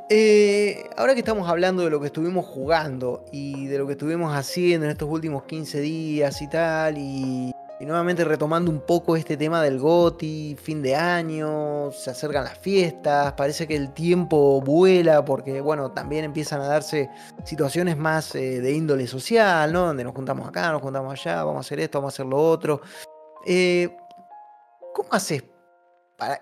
ahora que estamos hablando de lo que estuvimos jugando y de lo que estuvimos haciendo en estos últimos 15 días y tal, y y nuevamente retomando un poco este tema del GOTI, fin de año, se acercan las fiestas, parece que el tiempo vuela porque, bueno, también empiezan a darse situaciones más eh, de índole social, ¿no? Donde nos juntamos acá, nos juntamos allá, vamos a hacer esto, vamos a hacer lo otro. Eh, ¿Cómo haces?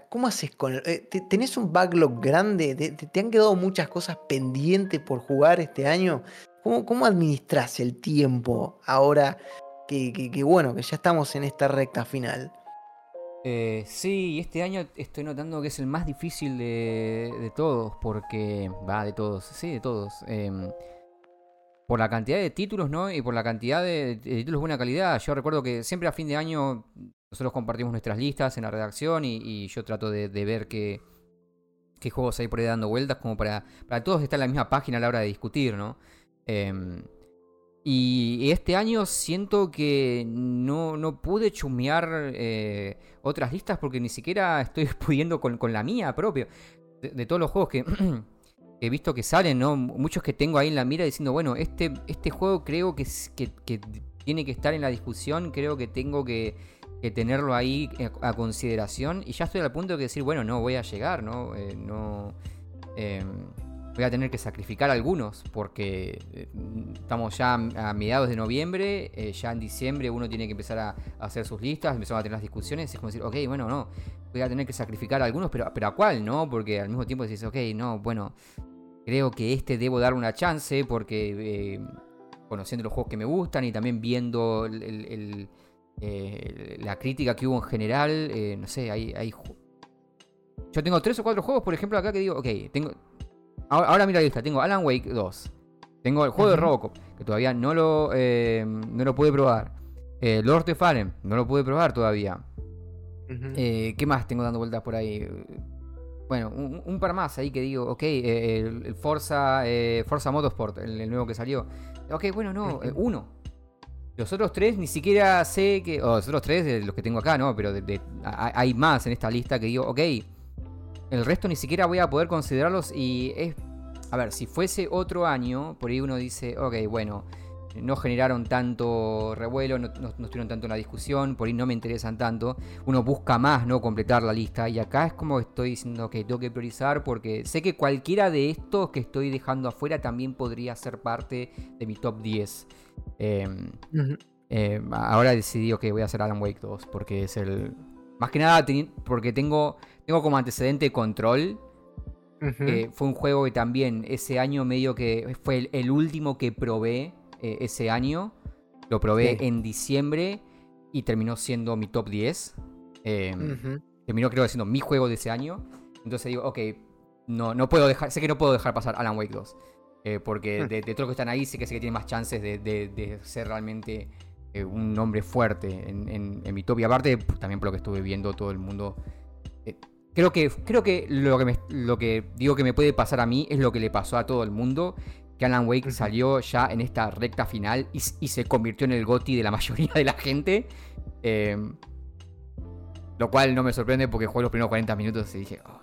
¿Cómo haces con el, eh, ¿Tenés un backlog grande? ¿Te, han quedado muchas cosas pendientes por jugar este año? ¿Cómo, cómo administras el tiempo ahora que, bueno, que ya estamos en esta recta final. Eh, sí, este año estoy notando que es el más difícil de, todos, porque va, de todos, sí, de todos. Em, por la cantidad de títulos, ¿no? Y por la cantidad de, títulos de buena calidad. Yo recuerdo que siempre a fin de año nosotros compartimos nuestras listas en la redacción y, yo trato de, ver qué, juegos hay por ahí dando vueltas, como para, para todos estar en la misma página a la hora de discutir, ¿no? Em, y este año siento que no, no pude chumear eh, otras listas porque ni siquiera estoy pudiendo con, la mía propia. De, todos los juegos que he visto que salen, ¿no? Muchos que tengo ahí en la mira diciendo, bueno, este, este juego creo que, que, tiene que estar en la discusión, creo que tengo que, tenerlo ahí a, consideración. Y ya estoy al punto de decir, bueno, no voy a llegar, ¿no? Eh, no. Em, voy a tener que sacrificar algunos porque eh, estamos ya a mediados de noviembre, eh, ya en diciembre uno tiene que empezar a, hacer sus listas, empezamos a tener las discusiones, es como decir, ok, bueno, no, voy a tener que sacrificar algunos, pero, pero ¿a cuál? ¿No? Porque al mismo tiempo decís, ok, no, bueno, creo que este debo dar una chance porque eh, conociendo los juegos que me gustan y también viendo la crítica que hubo en general, no sé, hay, hay... Yo tengo tres o cuatro juegos, por ejemplo, acá que digo, ok, tengo, Ahora, mira la lista, tengo Alan Wake 2. Tengo el juego de Robocop, que todavía no lo, eh, no lo pude probar. Eh, Lord of Fallen, no lo pude probar todavía. Eh, ¿Qué más tengo dando vueltas por ahí? Bueno, un, par más ahí que digo, ok, eh, el, Forza, eh, Forza Motorsport, el, nuevo que salió. Ok, bueno, no, uno. Los otros tres ni siquiera sé que. O los otros tres de los que tengo acá, ¿no? Pero hay más en esta lista que digo, ok. El resto ni siquiera voy a poder considerarlos y es. A ver, si fuese otro año, por ahí uno dice, ok, bueno, no generaron tanto revuelo, no, no, estuvieron tanto en la discusión, por ahí no me interesan tanto. Uno busca más, ¿no? Completar la lista. Y acá es como estoy diciendo que tengo que priorizar porque sé que cualquiera de estos que estoy dejando afuera también podría ser parte de mi top 10. Em, em, ahora decidí que voy a hacer Alan Wake 2 porque es el... Más que nada porque tengo, tengo como antecedente control. fue un juego que también ese año medio que fue el último que probé eh, ese año. Lo probé en diciembre y terminó siendo mi top 10. Em, terminó creo siendo mi juego de ese año. Entonces digo, ok, no, no puedo dejar, sé que no puedo dejar pasar Alan Wake 2. Eh, porque hmm. de, todos los que están ahí sé que sé que tiene más chances de, ser realmente eh, un nombre fuerte en, mi top. Y aparte, también por lo que estuve viendo todo el mundo. creo que, creo que, lo, que lo que digo que me puede pasar a mí es lo que le pasó a todo el mundo Alan Wake salió ya en esta recta final y, se convirtió en el GOTI de la mayoría de la gente. Lo cual no me sorprende porque jugué los primeros 40 minutos y dije, oh,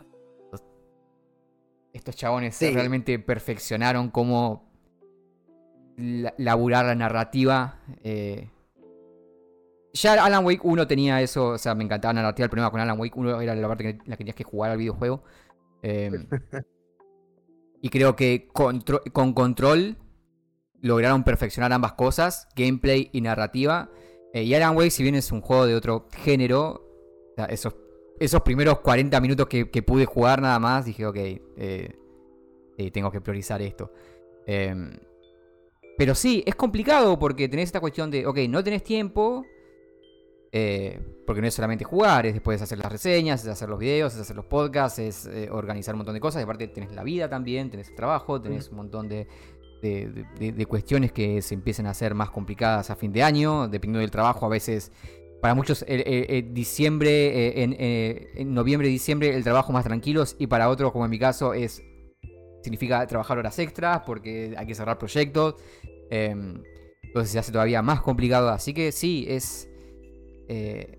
estos chabones realmente perfeccionaron cómo laburar la narrativa. Eh. Ya Alan Wake 1 tenía eso, o sea, me encantaba la narrativa. El problema con Alan Wake 1 era la parte en la que tenías que jugar al videojuego. Eh, Y creo que con control lograron perfeccionar ambas cosas, gameplay y narrativa. Eh, y Alan Wake, si bien es un juego de otro género, esos, esos primeros 40 minutos que, pude jugar nada más, dije, ok, eh, eh, tengo que priorizar esto. Em, pero sí, es complicado porque tenés esta cuestión de, ok, no tenés tiempo, eh, porque no es solamente jugar, es después hacer las reseñas, es hacer los videos, es hacer los podcasts, es organizar un montón de cosas. Y aparte tenés la vida también, tenés el trabajo, tenés un montón de, cuestiones que se empiezan a hacer más complicadas a fin de año, dependiendo del trabajo. A veces, para muchos, en diciembre, en, noviembre, diciembre, el trabajo más tranquilo. Y para otros, como en mi caso, es significa trabajar horas extras porque hay que cerrar proyectos. Em, entonces se hace todavía más complicado. Así que sí, es eh,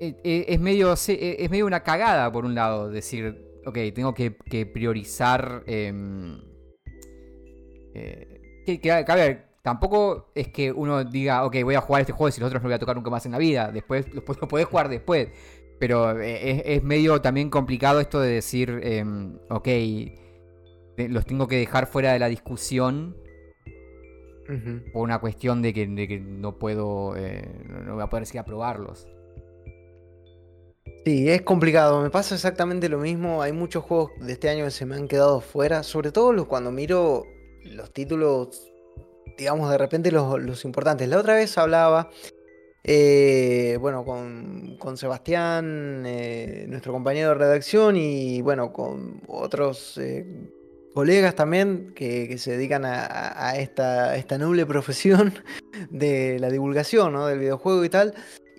eh, eh, es, medio, es medio una cagada, por un lado, decir, ok, tengo que, priorizar... Em, que, a ver, tampoco es que uno diga, ok, voy a jugar este juego y si los otros no voy a tocar nunca más en la vida. Después los, podés jugar después. Pero es, medio también complicado esto de decir, em, ok, los tengo que dejar fuera de la discusión por una cuestión de que, no puedo, eh, no voy a poder seguir a probarlos. Sí, es complicado. Me pasa exactamente lo mismo. Hay muchos juegos de este año que se me han quedado fuera. Sobre todo cuando miro los títulos, digamos, de repente los, importantes. La otra vez hablaba, eh, bueno, con, Sebastián, eh, nuestro compañero de redacción, y bueno, con otros colegas también que, se dedican a, esta, esta, noble profesión de la divulgación del videojuego y tal.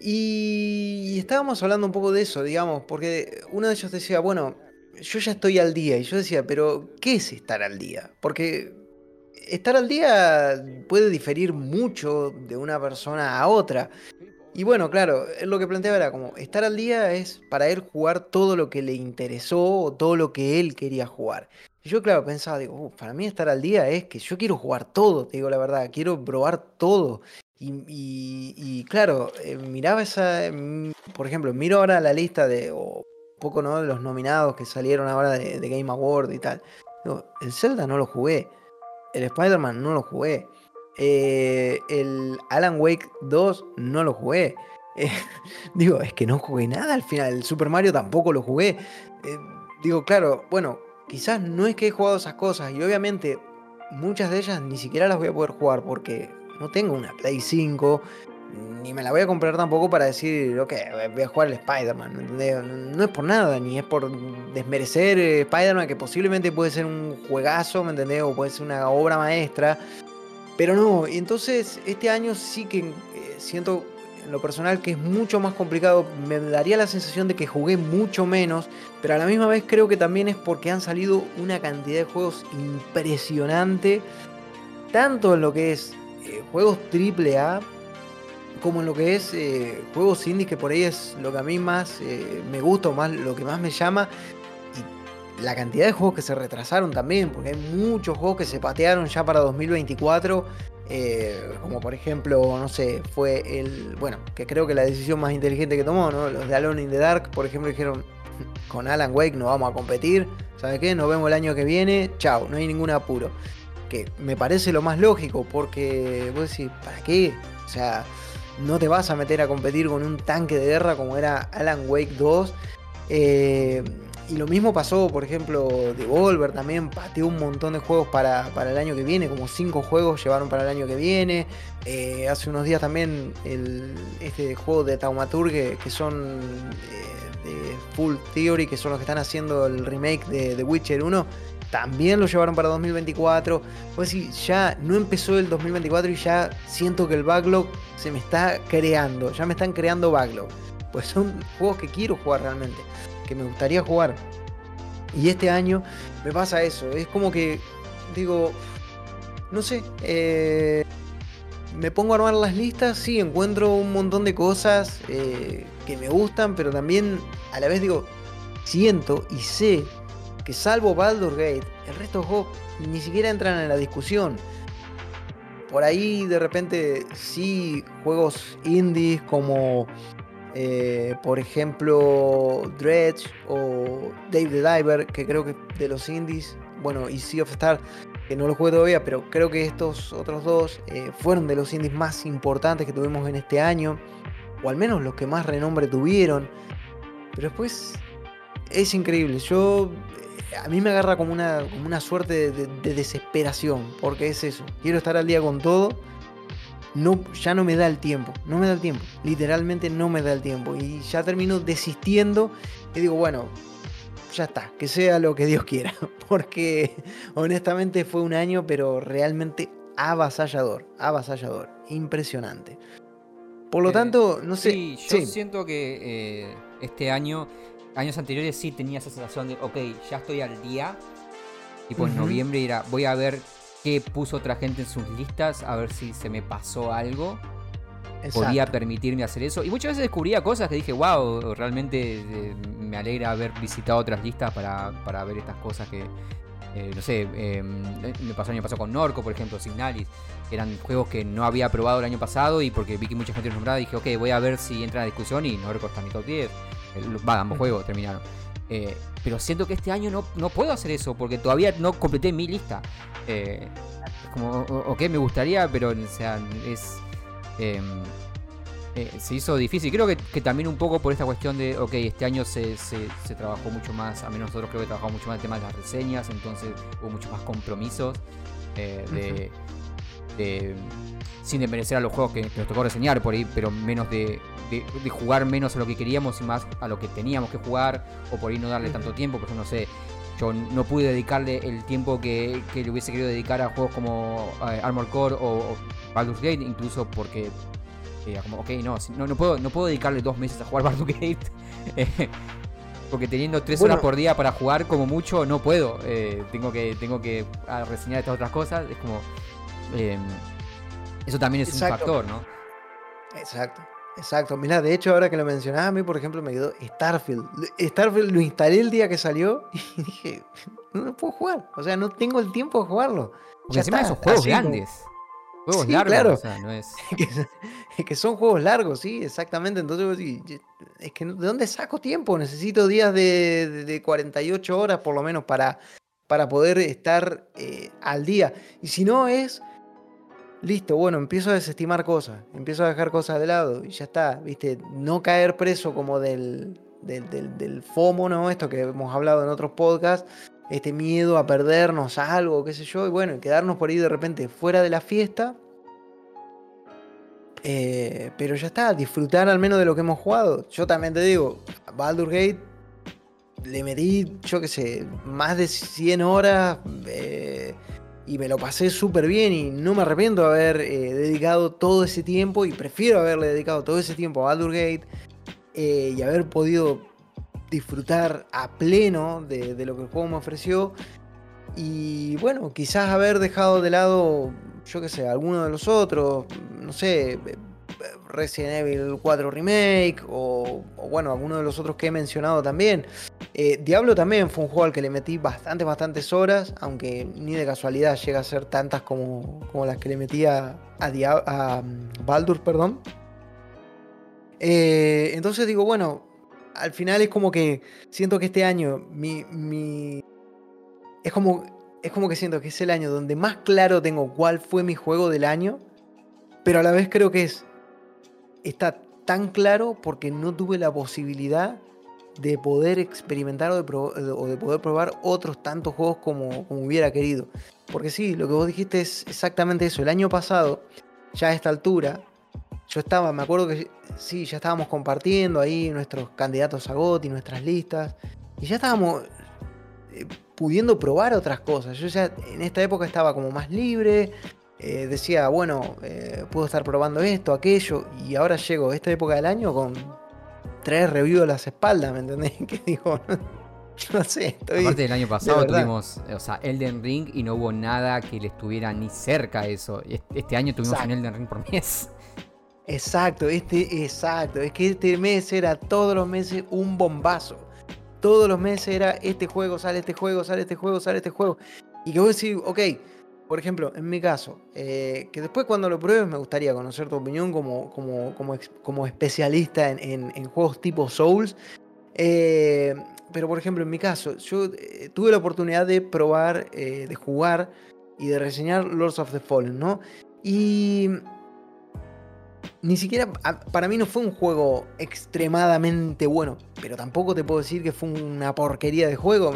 Y, estábamos hablando un poco de eso, digamos, porque uno de ellos decía, bueno, yo ya estoy al día. Y yo decía, pero ¿qué es estar al día? Porque estar al día puede diferir mucho de una persona a otra. Y bueno, claro, lo que planteaba era como, estar al día es para él jugar todo lo que le interesó o todo lo que él quería jugar. Y yo, claro, pensaba, digo, para mí estar al día es que yo quiero jugar todo, te digo la verdad, quiero probar todo. Y, claro, eh, miraba esa, mm, por ejemplo, miro ahora la lista de, poco, ¿no? De los nominados que salieron ahora de, Game Award y tal. Digo, el Zelda no lo jugué, el Spider-Man no lo jugué, eh, el Alan Wake 2 no lo jugué. Eh, digo, es que no jugué nada al final, el Super Mario tampoco lo jugué. digo, claro, bueno, quizás no es que he jugado esas cosas y obviamente muchas de ellas ni siquiera las voy a poder jugar porque no tengo una Play 5 ni me la voy a comprar tampoco para decir, ok, voy a jugar el Spider-Man. No es por nada, ni es por desmerecer Spider-Man, que posiblemente puede ser un juegazo, ¿me entendés? O puede ser una obra maestra. Pero no, entonces este año sí que eh, siento en lo personal que es mucho más complicado. Me daría la sensación de que jugué mucho menos, pero a la misma vez creo que también es porque han salido una cantidad de juegos impresionante, tanto en lo que es eh, juegos triple A como en lo que es eh, juegos indie, que por ahí es lo que a mí más eh, me gusta, más, lo que más me llama. Y la cantidad de juegos que se retrasaron también, porque hay muchos juegos que se patearon ya para 2024. Eh, como por ejemplo, no sé, fue el. Bueno, que creo que la decisión más inteligente que tomó, ¿no? Los de Alone in the Dark, por ejemplo, dijeron: con Alan Wake no vamos a competir. ¿Sabe qué? Nos vemos el año que viene. Chao, no hay ningún apuro. Que me parece lo más lógico, porque vos decís, ¿para qué? O sea, no te vas a meter a competir con un tanque de guerra como era Alan Wake 2. Eh, y lo mismo pasó, por ejemplo, Devolver también pateó un montón de juegos para, el año que viene, como 5 juegos llevaron para el año que viene. Eh, hace unos días también el, este juego de Taumaturge, que son eh, de Full Theory, que son los que están haciendo el remake de The Witcher 1, también lo llevaron para 2024. Pues sí, ya no empezó el 2024 y ya siento que el backlog se me está creando. Ya me están creando backlog. Pues son juegos que quiero jugar realmente. Que me gustaría jugar. Y este año me pasa eso. Es como que digo, no sé. Eh, me pongo a armar las listas, sí, encuentro un montón de cosas eh, que me gustan, pero también a la vez digo, siento y sé que salvo Baldur Gate, el resto de juegos ni siquiera entran en la discusión. Por ahí de repente sí juegos indies como eh, por ejemplo Dredge o Dave the Diver, que creo que de los indies, bueno, y Sea of Stars, que no lo juego todavía, pero creo que estos otros dos eh, fueron de los indies más importantes que tuvimos en este año, o al menos los que más renombre tuvieron. Pero después es increíble. Yo a mí me agarra como una, una suerte de, desesperación, porque es eso, quiero estar al día con todo, no, ya no me da el tiempo, no me da el tiempo, literalmente no me da el tiempo, y ya termino desistiendo y digo, bueno, ya está, que sea lo que Dios quiera, porque honestamente fue un año, pero realmente avasallador, avasallador, impresionante. Por lo eh, tanto, no sé. Sí, yo siento que eh, este año años anteriores sí tenía esa sensación de, ok, ya estoy al día. Y pues en noviembre era, voy a ver qué puso otra gente en sus listas, a ver si se me pasó algo. Podía permitirme hacer eso. Y muchas veces descubría cosas que dije, wow, realmente eh, me alegra haber visitado otras listas para, ver estas cosas que, eh, no sé, em, me pasó el año pasado con Norco, por ejemplo, Signalis. Eran juegos que no había probado el año pasado y porque vi que mucha gente los nombraba, dije, ok, voy a ver si entra en la discusión y Norco está en mi top 10. Va, ambos juegos terminaron. Eh, pero siento que este año no, no, puedo hacer eso porque todavía no completé mi lista. Eh, es como, ok, me gustaría, pero o sea, es. Em, eh, se hizo difícil. Creo que, también un poco por esta cuestión de, ok, este año se, se, trabajó mucho más, a menos nosotros creo que trabajamos mucho más el tema de las reseñas, entonces hubo muchos más compromisos de, sin desmerecer a los juegos que, nos tocó reseñar por ahí, pero menos de, jugar menos a lo que queríamos y más a lo que teníamos que jugar, o por ahí no darle tanto tiempo, porque no sé, yo no pude dedicarle el tiempo que, le hubiese querido dedicar a juegos como eh, Armor Core o, Baldur's Gate, incluso porque eh, como, ok, no, no, puedo, no puedo dedicarle dos meses a jugar Baldur's Gate. Eh, porque teniendo tres horas por día para jugar como mucho, no puedo. tengo que, tengo que ah, reseñar estas otras cosas. Es como. Eso también es un factor, ¿no? Exacto. Exacto, mira, de hecho ahora que lo mencionaba a mí, por ejemplo, me quedó Starfield. Starfield lo instalé el día que salió y dije, no puedo jugar, o sea, no tengo el tiempo de jugarlo. Porque encima esos juegos grandes. Juegos largos, claro. o sea, no es... es... que, son juegos largos, sí, exactamente. Entonces, es que ¿de dónde saco tiempo? Necesito días de, de 48 horas por lo menos para, para poder estar eh, al día. Y si no es listo, bueno, empiezo a desestimar cosas, empiezo a dejar cosas de lado y ya está, ¿viste? No caer preso como del, del, FOMO, ¿no? Esto que hemos hablado en otros podcasts, este miedo a perdernos algo, qué sé yo, y bueno, quedarnos por ahí de repente fuera de la fiesta. Eh, pero ya está, disfrutar al menos de lo que hemos jugado. Yo también te digo, Baldur Gate le metí, yo qué sé, más de 100 horas. Eh, y me lo pasé súper bien y no me arrepiento de haber eh, dedicado todo ese tiempo y prefiero haberle dedicado todo ese tiempo a Baldur Gate eh, y haber podido disfrutar a pleno de, de, lo que el juego me ofreció. Y bueno, quizás haber dejado de lado, yo qué sé, alguno de los otros, no sé, Resident Evil 4 Remake o, bueno, alguno de los otros que he mencionado también. Eh, Diablo también fue un juego al que le metí bastantes, bastantes horas, aunque ni de casualidad llega a ser tantas como, como las que le metía a, a, mm, Baldur, perdón. Eh, entonces digo, bueno, al final es como que siento que este año mi, mi, es como es como que siento que es el año donde más claro tengo cuál fue mi juego del año, pero a la vez creo que es está tan claro porque no tuve la posibilidad de poder experimentar o de, poder probar otros tantos juegos como, hubiera querido. Porque sí, lo que vos dijiste es exactamente eso. El año pasado, ya a esta altura, yo estaba, me acuerdo que sí, ya estábamos compartiendo ahí nuestros candidatos a GOTY, nuestras listas, y ya estábamos eh, pudiendo probar otras cosas. Yo ya en esta época estaba como más libre, eh, decía, bueno, eh, puedo estar probando esto, aquello, y ahora llego a esta época del año con tres reviews a las espaldas, ¿me entendés? Que digo, no sé, estoy. Aparte del año pasado tuvimos, o sea, Elden Ring y no hubo nada que le estuviera ni cerca a eso. Este año tuvimos un Elden Ring por mes. Exacto, este, exacto. Es que este mes era todos los meses un bombazo. Todos los meses era este juego, sale este juego, sale este juego, sale este juego. Y que vos decís, ok, por ejemplo, en mi caso, eh, que después cuando lo pruebes me gustaría conocer tu opinión como, como, como, especialista en, juegos tipo Souls. Eh, pero por ejemplo, en mi caso, yo eh, tuve la oportunidad de probar, de jugar y de reseñar Lords of the Fallen, ¿no? Y ni siquiera, para mí no fue un juego extremadamente bueno, pero tampoco te puedo decir que fue una porquería de juego,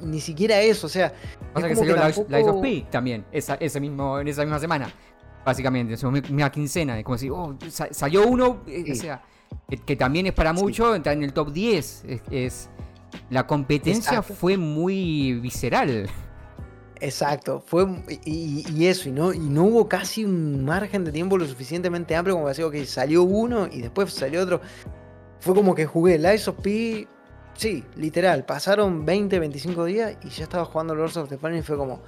ni, siquiera eso, o sea... Pasa que salió la of P también, esa, ese mismo, en esa misma semana, básicamente, una quincena, es como decir, oh, salió uno, eh, o sea, que, también es para mucho, está en el top 10, es, la competencia fue muy visceral. Exacto, fue y, eso, y no, y no hubo casi un margen de tiempo lo suficientemente amplio como para decir, que salió uno y después salió otro. Fue como que jugué Lies of P, sí, literal, pasaron 20, 25 días y ya estaba jugando Lords of the Fallen y fue como,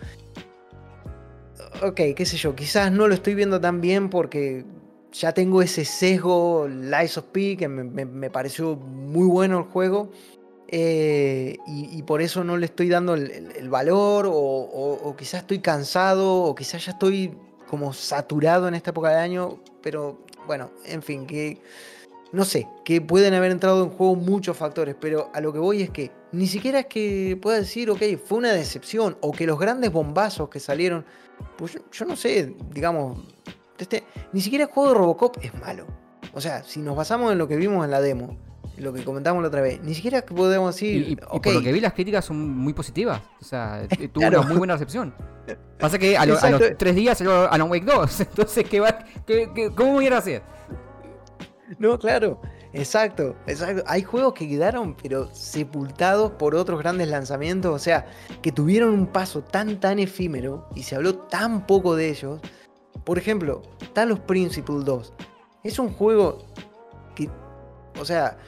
ok, qué sé yo, quizás no lo estoy viendo tan bien porque ya tengo ese sesgo Lies of P que me pareció muy bueno el juego eh, y, por eso no le estoy dando el, valor, o, quizás estoy cansado, o quizás ya estoy como saturado en esta época de año, pero bueno, en fin, que no sé, que pueden haber entrado en juego muchos factores, pero a lo que voy es que ni siquiera es que pueda decir, ok, fue una decepción, o que los grandes bombazos que salieron, pues yo, no sé, digamos, este, ni siquiera el juego de Robocop es malo. O sea, si nos basamos en lo que vimos en la demo, lo que comentamos la otra vez. Ni siquiera podemos decir. Y, por lo que vi, las críticas son muy positivas. O sea, tuvo una muy buena recepción. Pasa que a, los tres días salió Alan Wake 2. Entonces, ¿qué va, qué, cómo voy a hacer? No, claro. Exacto, exacto. Hay juegos que quedaron, pero sepultados por otros grandes lanzamientos. O sea, que tuvieron un paso tan, tan efímero y se habló tan poco de ellos. Por ejemplo, Talos Principle 2. Es un juego o sea,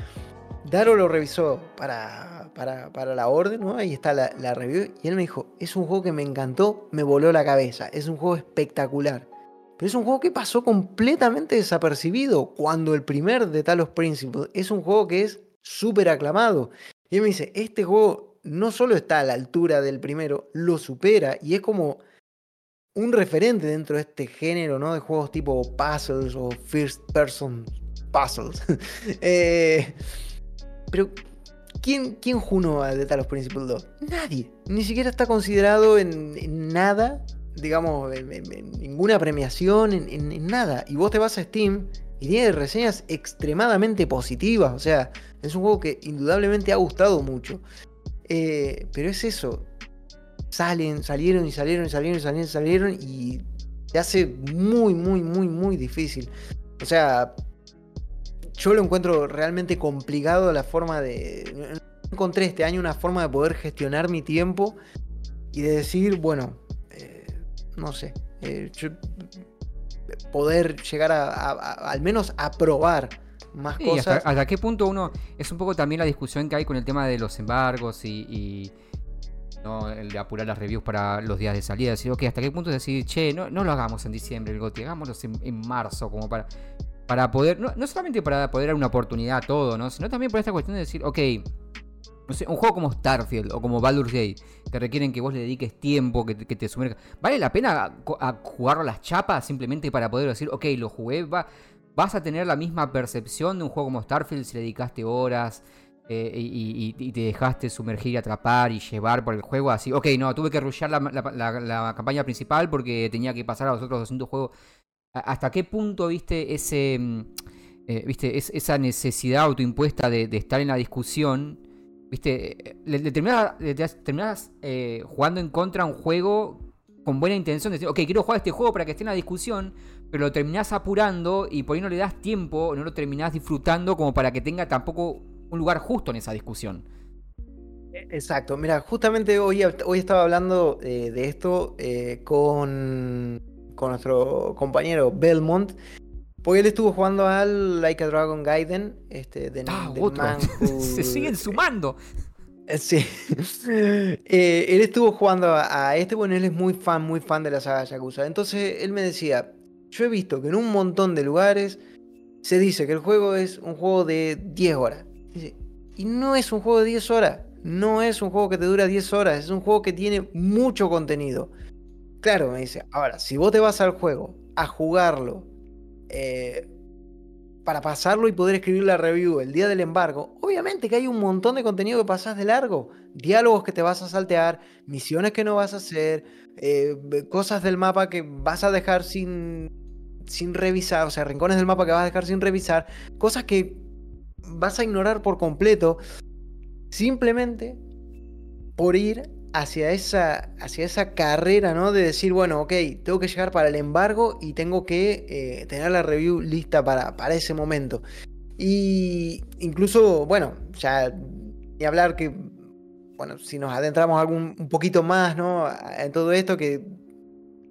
Daro lo revisó para, para, la orden, ¿no? Ahí está la, la, review. Y él me dijo, es un juego que me encantó, me voló la cabeza, es un juego espectacular. Pero es un juego que pasó completamente desapercibido cuando el primer de Talos Principles es un juego que es súper aclamado. Y él me dice, este juego no solo está a la altura del primero, lo supera y es como un referente dentro de este género, ¿no? De juegos tipo puzzles o first person puzzles. eh, pero, ¿quién, quién junó a The Talos Principle 2? Nadie. Ni siquiera está considerado en, nada, digamos, en, ninguna premiación, en, nada. Y vos te vas a Steam y tiene reseñas extremadamente positivas. O sea, es un juego que indudablemente ha gustado mucho. Eh, pero es eso. Salen, salieron y salieron y salieron y salieron y salieron y se hace muy, muy, muy, muy difícil. O sea, yo lo encuentro realmente complicado la forma de... Encontré este año una forma de poder gestionar mi tiempo y de decir, bueno, eh, no sé, eh, poder llegar a, al menos a probar más cosas. Hasta, qué punto uno, es un poco también la discusión que hay con el tema de los embargos y, ¿no? el de apurar las reviews para los días de salida, decir, ok, hasta qué punto decir, che, no, no lo hagamos en diciembre el GOTI, hagámoslo en, marzo, como para, para poder, no, solamente para poder dar una oportunidad a todo, ¿no? sino también por esta cuestión de decir, ok, no sé, un juego como Starfield o como Baldur's Gate, que requieren que vos le dediques tiempo, que, te sumerga. ¿Vale la pena a, jugarlo a las chapas simplemente para poder decir, ok, lo jugué? Va, ¿Vas a tener la misma percepción de un juego como Starfield si le dedicaste horas eh, y, te dejaste sumergir, atrapar y llevar por el juego? Así, ok, no, tuve que rushear la, campaña principal porque tenía que pasar a los otros 200 juegos. ¿Hasta qué punto viste ese... Mm, eh, ¿Viste? esa necesidad autoimpuesta de estar en la discusión viste, le, terminas, eh, jugando en contra un juego con buena intención de decir, ok, quiero jugar este juego para que esté en la discusión, pero lo terminás apurando y por ahí no le das tiempo, no lo terminás disfrutando como para que tenga tampoco un lugar justo en esa discusión. E, exacto, mira, justamente hoy, hoy estaba hablando eh, de esto eh, con, con nuestro compañero Belmont porque él estuvo jugando al Like a Dragon Gaiden, este, de, ah, Se siguen sumando. Eh, sí. Eh, él estuvo jugando a, este, bueno, él es muy fan, muy fan de la saga Yakuza. Entonces él me decía, yo he visto que en un montón de lugares se dice que el juego es un juego de 10 horas. y no es un juego de 10 horas. No es un juego que te dura 10 horas. Es un juego que tiene mucho contenido. Claro, me dice, ahora, si vos te vas al juego a jugarlo eh, para pasarlo y poder escribir la review el día del embargo, obviamente que hay un montón de contenido que pasas de largo, diálogos que te vas a saltear, misiones que no vas a hacer, eh, cosas del mapa que vas a dejar sin, sin revisar, o sea, rincones del mapa que vas a dejar sin revisar, cosas que vas a ignorar por completo, simplemente por ir hacia esa, hacia esa carrera, ¿no? De decir, bueno, ok, tengo que llegar para el embargo y tengo que eh, tener la review lista para, para ese momento. Y incluso, bueno, ya ni hablar que, bueno, si nos adentramos algún, un poquito más, ¿no? En todo esto, que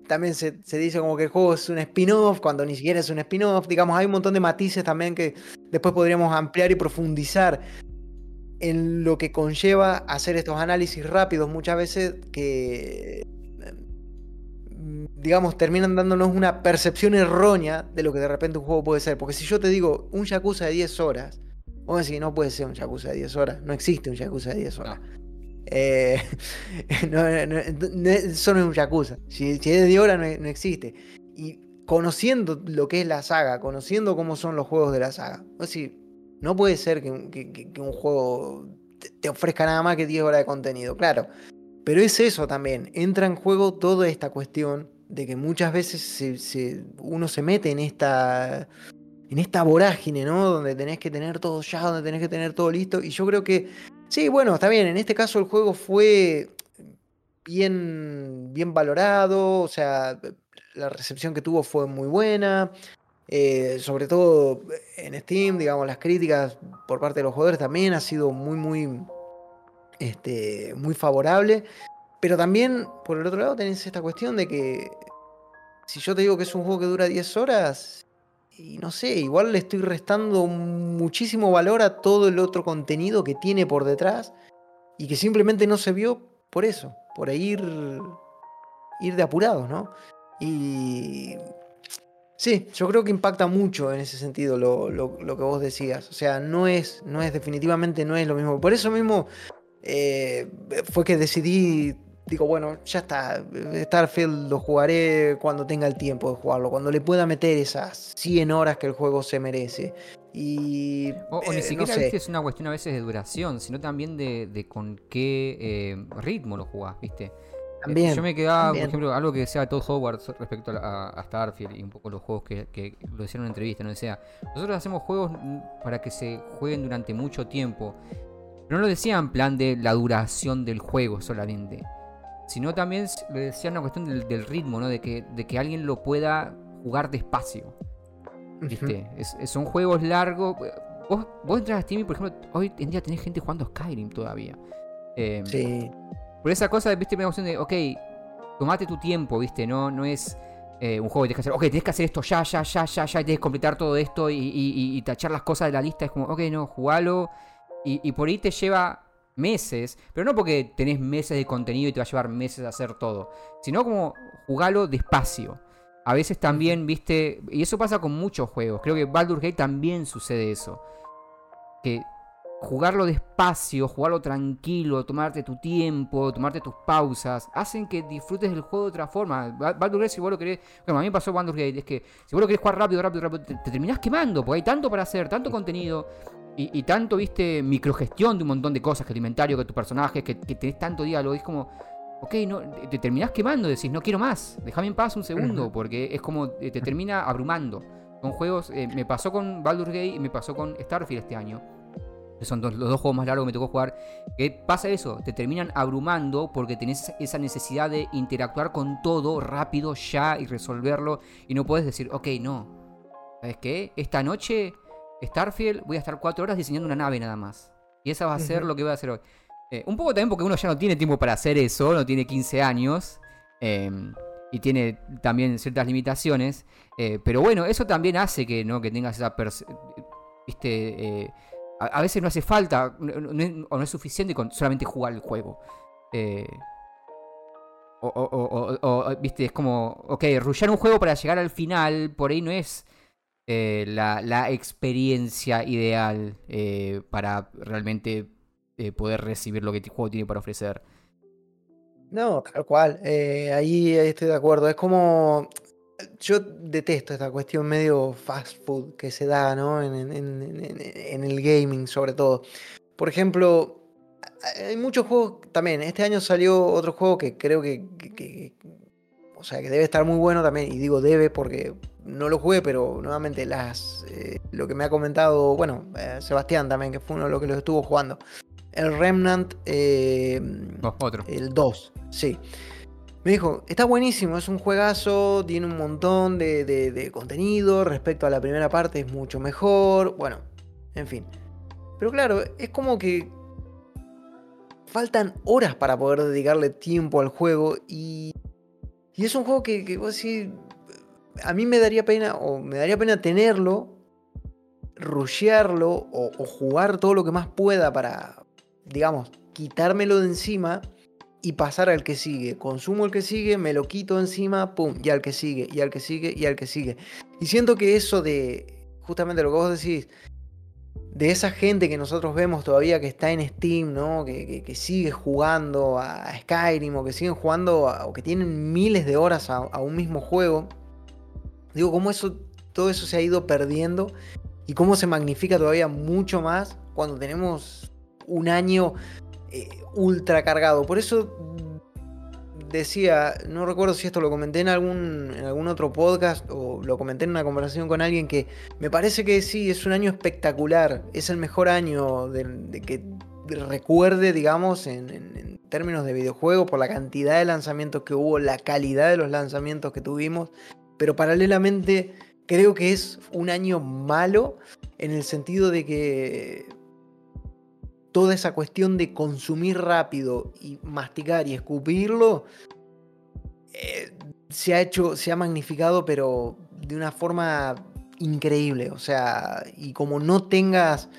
también se, se dice como que el juego es un spin-off, cuando ni siquiera es un spin-off, digamos, hay un montón de matices también que después podríamos ampliar y profundizar en lo que conlleva hacer estos análisis rápidos muchas veces que, mm, digamos, terminan dándonos una percepción errónea de lo que de repente un juego puede ser. Porque si yo te digo un Yakuza de 10 horas, vos decís, no puede ser un Yakuza de 10 horas, no existe un Yakuza de 10 horas. Eh, eso no es un Yakuza. Si, es de 10 horas, no, existe. Y conociendo lo que es la saga, conociendo cómo son los juegos de la saga, vos decís, no puede ser que, un juego te, ofrezca nada más que 10 horas de contenido, claro. Pero es eso también, entra en juego toda esta cuestión de que muchas veces uno se mete en esta, en esta vorágine, ¿no? Donde tenés que tener todo ya, donde tenés que tener todo listo. Y yo creo que, sí, bueno, está bien, en este caso el juego fue bien, bien valorado, o sea, la recepción que tuvo fue muy buena. Eh, sobre todo en Steam, digamos, las críticas por parte de los jugadores también ha sido muy, muy, este, muy favorable. Pero también, por el otro lado, tenés esta cuestión de que si yo te digo que es un juego que dura 10 horas, y no sé, igual le estoy restando muchísimo valor a todo el otro contenido que tiene por detrás y que simplemente no se vio por eso, por ir, ir de apurados, ¿no? Y Sí, yo creo que impacta mucho en ese sentido lo, que vos decías. O sea, no es, no es, definitivamente no es lo mismo. Por eso mismo eh, fue que decidí, digo, bueno, ya está, Starfield lo jugaré cuando tenga el tiempo de jugarlo, cuando le pueda meter esas 100 horas que el juego se merece. Y, o, ni eh, siquiera es una cuestión a veces de duración, sino también de, con qué eh, ritmo lo jugás, ¿viste? Yo me quedaba, por ejemplo, algo que decía Todd Howard respecto a, Starfield y un poco los juegos que, lo decían en una entrevista, ¿no? Decía, nosotros hacemos juegos para que se jueguen durante mucho tiempo. Pero no lo decía en plan de la duración del juego solamente. Sino también lo decía una cuestión del, ritmo, ¿no? De que, de que alguien lo pueda jugar despacio. ¿Viste? son juegos largos. Vos, vos entras a Steam y, por ejemplo, hoy en día tenés gente jugando Skyrim todavía. Em, sí. Por esa cosa, viste, me da opción de, ok, tomate tu tiempo, ¿viste? No, no es eh, un juego que tienes que hacer, ok, tienes que hacer esto ya, ya, ya, ya, ya, y tienes que completar todo esto y, tachar las cosas de la lista. Es como, ok, no, jugalo. Y, por ahí te lleva meses, pero no porque tenés meses de contenido y te va a llevar meses a hacer todo, sino como jugalo despacio. A veces también, viste, y eso pasa con muchos juegos. Creo que Baldur's Gate también sucede eso. Que jugarlo despacio, jugarlo tranquilo, tomarte tu tiempo, tomarte tus pausas, hacen que disfrutes del juego de otra forma. Baldur's Gate, si vos lo querés. Bueno, a mí me pasó Baldur's Gate, es que si vos lo querés jugar rápido, rápido, rápido, te, terminás quemando, porque hay tanto para hacer, tanto contenido. Y, tanto, viste, microgestión de un montón de cosas, que alimentario, que tu personaje, que, que tenés tanto diálogo. Es como, ok, no, te terminás quemando, decís, no quiero más, déjame en paz un segundo, porque es como eh, te termina abrumando. Con juegos, eh, me pasó con Baldur's Gate y me pasó con Starfield este año que son los dos juegos más largos que me tocó jugar, que pasa eso, te terminan abrumando porque tenés esa necesidad de interactuar con todo rápido ya y resolverlo y no puedes decir, ok, no, ¿sabes qué? Esta noche, Starfield, voy a estar cuatro horas diseñando una nave nada más. Y esa va a ser lo que voy a hacer hoy. Eh, un poco también porque uno ya no tiene tiempo para hacer eso, no tiene 15 años. Em, y tiene también ciertas limitaciones. Eh, pero bueno, eso también hace que, ¿no? que tengas esa... Viste, a, veces no hace falta o no es suficiente con solamente jugar el juego. Eh, o, viste, es como, ok, rushear un juego para llegar al final, por ahí no es eh, la, experiencia ideal eh, para realmente poder recibir lo que el juego tiene para ofrecer. No, tal cual, ahí estoy de acuerdo. Es como, yo detesto esta cuestión medio fast food que se da, ¿no? En, el gaming, sobre todo. Por ejemplo, hay muchos juegos también. Este año salió otro juego que creo que, o sea, que debe estar muy bueno también. Y digo debe porque no lo jugué, pero nuevamente las, eh, lo que me ha comentado, bueno, eh, Sebastián también, que fue uno de los que lo estuvo jugando. El Remnant. Eh, otro. El 2, sí. Me dijo, está buenísimo, es un juegazo, tiene un montón de, contenido, respecto a la primera parte es mucho mejor, bueno, en fin. Pero claro, es como que faltan horas para poder dedicarle tiempo al juego y, y es un juego que, que vos decís, a mí me daría pena, o me daría pena tenerlo, rushearlo o jugar todo lo que más pueda para, digamos, quitármelo de encima y pasar al que sigue. Consumo el que sigue, me lo quito encima, pum, y al que sigue, y al que sigue, y al que sigue. Y siento que eso de, justamente lo que vos decís, de esa gente que nosotros vemos todavía que está en Steam, ¿no? Que, sigue jugando a Skyrim o que siguen jugando o que tienen miles de horas a, a, un mismo juego. Digo, cómo eso, todo eso se ha ido perdiendo y cómo se magnifica todavía mucho más cuando tenemos un año eh, ultra cargado. Por eso decía, no recuerdo si esto lo comenté en algún, en algún otro podcast o lo comenté en una conversación con alguien que me parece que sí, es un año espectacular, es el mejor año de, que recuerde, digamos, en, en, términos de videojuegos, por la cantidad de lanzamientos que hubo, la calidad de los lanzamientos que tuvimos, pero paralelamente creo que es un año malo en el sentido de que toda esa cuestión de consumir rápido y masticar y escupirlo eh, se ha hecho, se ha magnificado, pero de una forma increíble. O sea, y como no tengas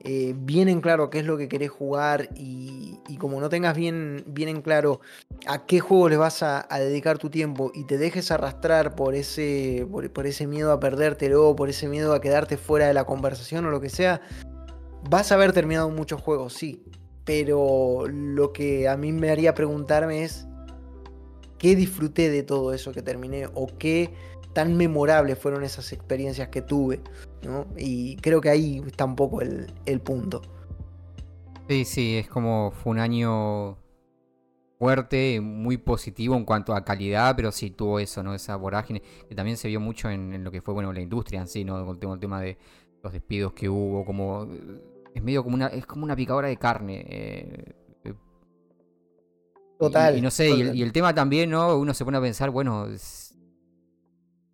eh, bien en claro qué es lo que querés jugar y, como no tengas bien, bien en claro a qué juego le vas a, dedicar tu tiempo y te dejes arrastrar por ese, por, ese miedo a perdértelo, por ese miedo a quedarte fuera de la conversación o lo que sea, Vas a haber terminado muchos juegos, sí. Pero lo que a mí me haría preguntarme es qué disfruté de todo eso que terminé o qué tan memorables fueron esas experiencias que tuve. ¿no? Y creo que ahí está un poco el, punto. Sí, sí, es como fue un año fuerte, muy positivo en cuanto a calidad, pero sí tuvo eso, ¿no? Esa vorágine, que también se vio mucho en, lo que fue, bueno, la industria en sí, ¿no? el tema de los despidos que hubo, como es medio como una, es como una picadora de carne. Eh, eh. total. Y, no sé, Y, el, tema también, ¿no? Uno se pone a pensar, bueno,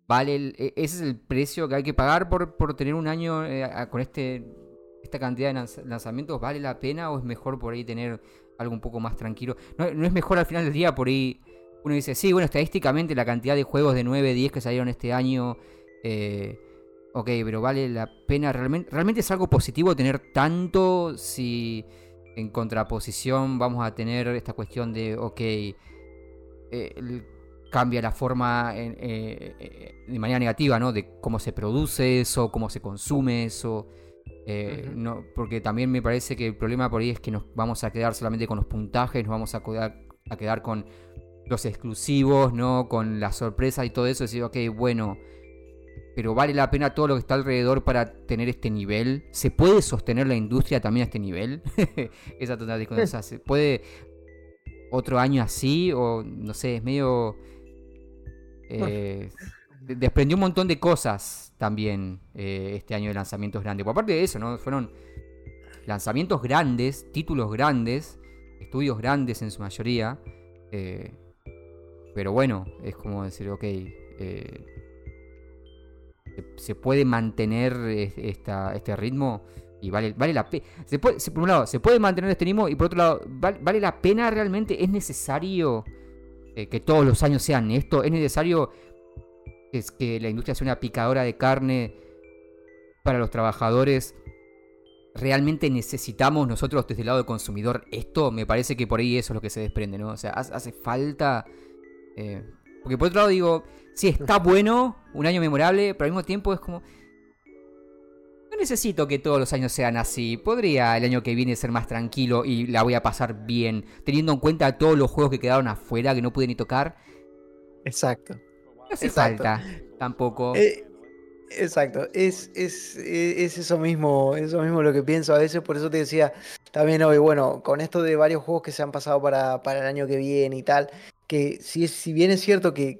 vale, e, ese es el precio que hay que pagar por, por tener un año eh, con este esta cantidad de lanzamientos, ¿vale la pena o es mejor por ahí tener algo un poco más tranquilo? No, no es mejor al final del día por ahí uno dice, sí, bueno, estadísticamente la cantidad de juegos de 9, 10 que salieron este año, eh, ok, pero vale la pena, realmente, realmente es algo positivo tener tanto si en contraposición vamos a tener esta cuestión de, ok, eh, cambia la forma eh, de manera negativa, ¿no? De cómo se produce eso, cómo se consume eso. no, porque también me parece que el problema por ahí es que nos vamos a quedar solamente con los puntajes, nos vamos a quedar, a quedar con los exclusivos, ¿no? Con la sorpresa y todo eso, decir, ok, bueno, pero vale la pena todo lo que está alrededor para tener este nivel. ¿Se puede sostener la industria también a este nivel? Esa total sea, ¿Se puede otro año así? O no sé, es medio... Eh, desprendió un montón de cosas también eh, este año de lanzamientos grandes. Por aparte de eso, ¿no? Fueron lanzamientos grandes, títulos grandes, estudios grandes en su mayoría. Eh, pero bueno, es como decir, ok, eh, se puede mantener esta, este ritmo y vale, vale la pena. por un lado, se puede mantener este ritmo y por otro lado, vale, la pena realmente. Es necesario eh, que todos los años sean esto. Es necesario es que la industria sea una picadora de carne para los trabajadores. ¿Realmente necesitamos nosotros desde el lado del consumidor esto? Me parece que por ahí eso es lo que se desprende, ¿no? O sea, hace falta eh, porque por otro lado digo, sí, está bueno, un año memorable, pero al mismo tiempo es como... No necesito que todos los años sean así. Podría el año que viene ser más tranquilo y la voy a pasar bien, teniendo en cuenta todos los juegos que quedaron afuera, que no pude ni tocar. Exacto. No hace falta tampoco. Eh, exacto, es, es, es, eso mismo, eso mismo lo que pienso a veces, por eso te decía también hoy, bueno, con esto de varios juegos que se han pasado para, para el año que viene y tal, que si, si bien es cierto que,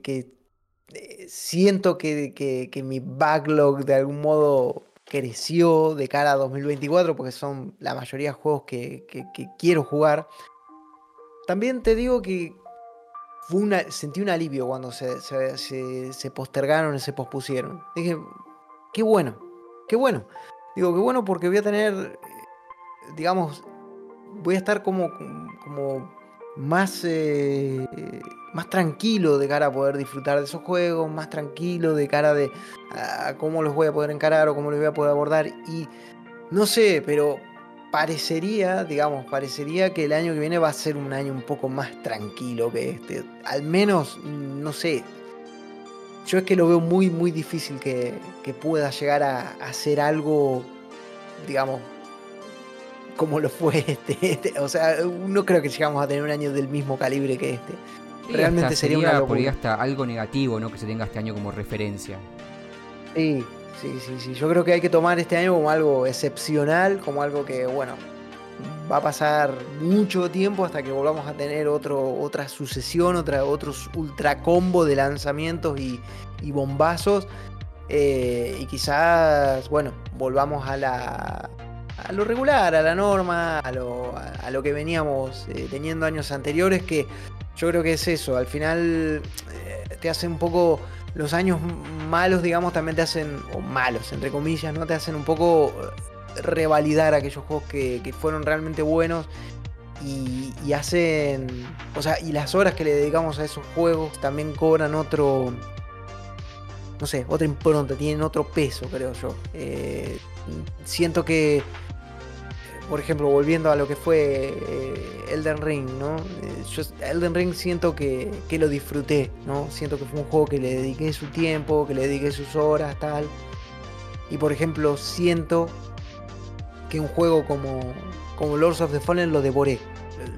eh, siento que, mi backlog de algún modo creció de cara a 2024, porque son la mayoría de juegos que, quiero jugar, también te digo que fue una, sentí un alivio cuando se, se, se, postergaron y se pospusieron. Dije, qué bueno, qué bueno. Digo, qué bueno porque voy a tener, digamos, voy a estar como, como más, eh, más tranquilo de cara a poder disfrutar de esos juegos, más tranquilo de cara de a cómo los voy a poder encarar o cómo los voy a poder abordar. Y no sé, pero parecería, digamos, parecería que el año que viene va a ser un año un poco más tranquilo que este. Al menos, no sé. Yo es que lo veo muy, muy difícil que, que pueda llegar a hacer algo, digamos, como lo fue este, este, O sea, no creo que llegamos a tener un año del mismo calibre que este. Realmente sería, una por hasta algo negativo, ¿no? Que se tenga este año como referencia. Sí, sí, sí, sí. Yo creo que hay que tomar este año como algo excepcional, como algo que, bueno, va a pasar mucho tiempo hasta que volvamos a tener otro, otra sucesión, otra, otros ultra combo de lanzamientos y, bombazos. Eh, y quizás, bueno, volvamos a la, a lo regular, a la norma, a lo, a, lo que veníamos eh, teniendo años anteriores, que yo creo que es eso, al final eh, te hace un poco, los años malos, digamos, también te hacen, o malos, entre comillas, ¿no? Te hacen un poco eh, revalidar aquellos juegos que, fueron realmente buenos y, hacen, o sea, y las horas que le dedicamos a esos juegos también cobran otro, no sé, otra impronta, tienen otro peso, creo yo. siento que por ejemplo, volviendo a lo que fue eh, Elden Ring, ¿no? Eh, yo Elden Ring siento que, lo disfruté, ¿no? Siento que fue un juego que le dediqué su tiempo, que le dediqué sus horas, tal. Y por ejemplo, siento que un juego como, como Lords of the Fallen lo devoré.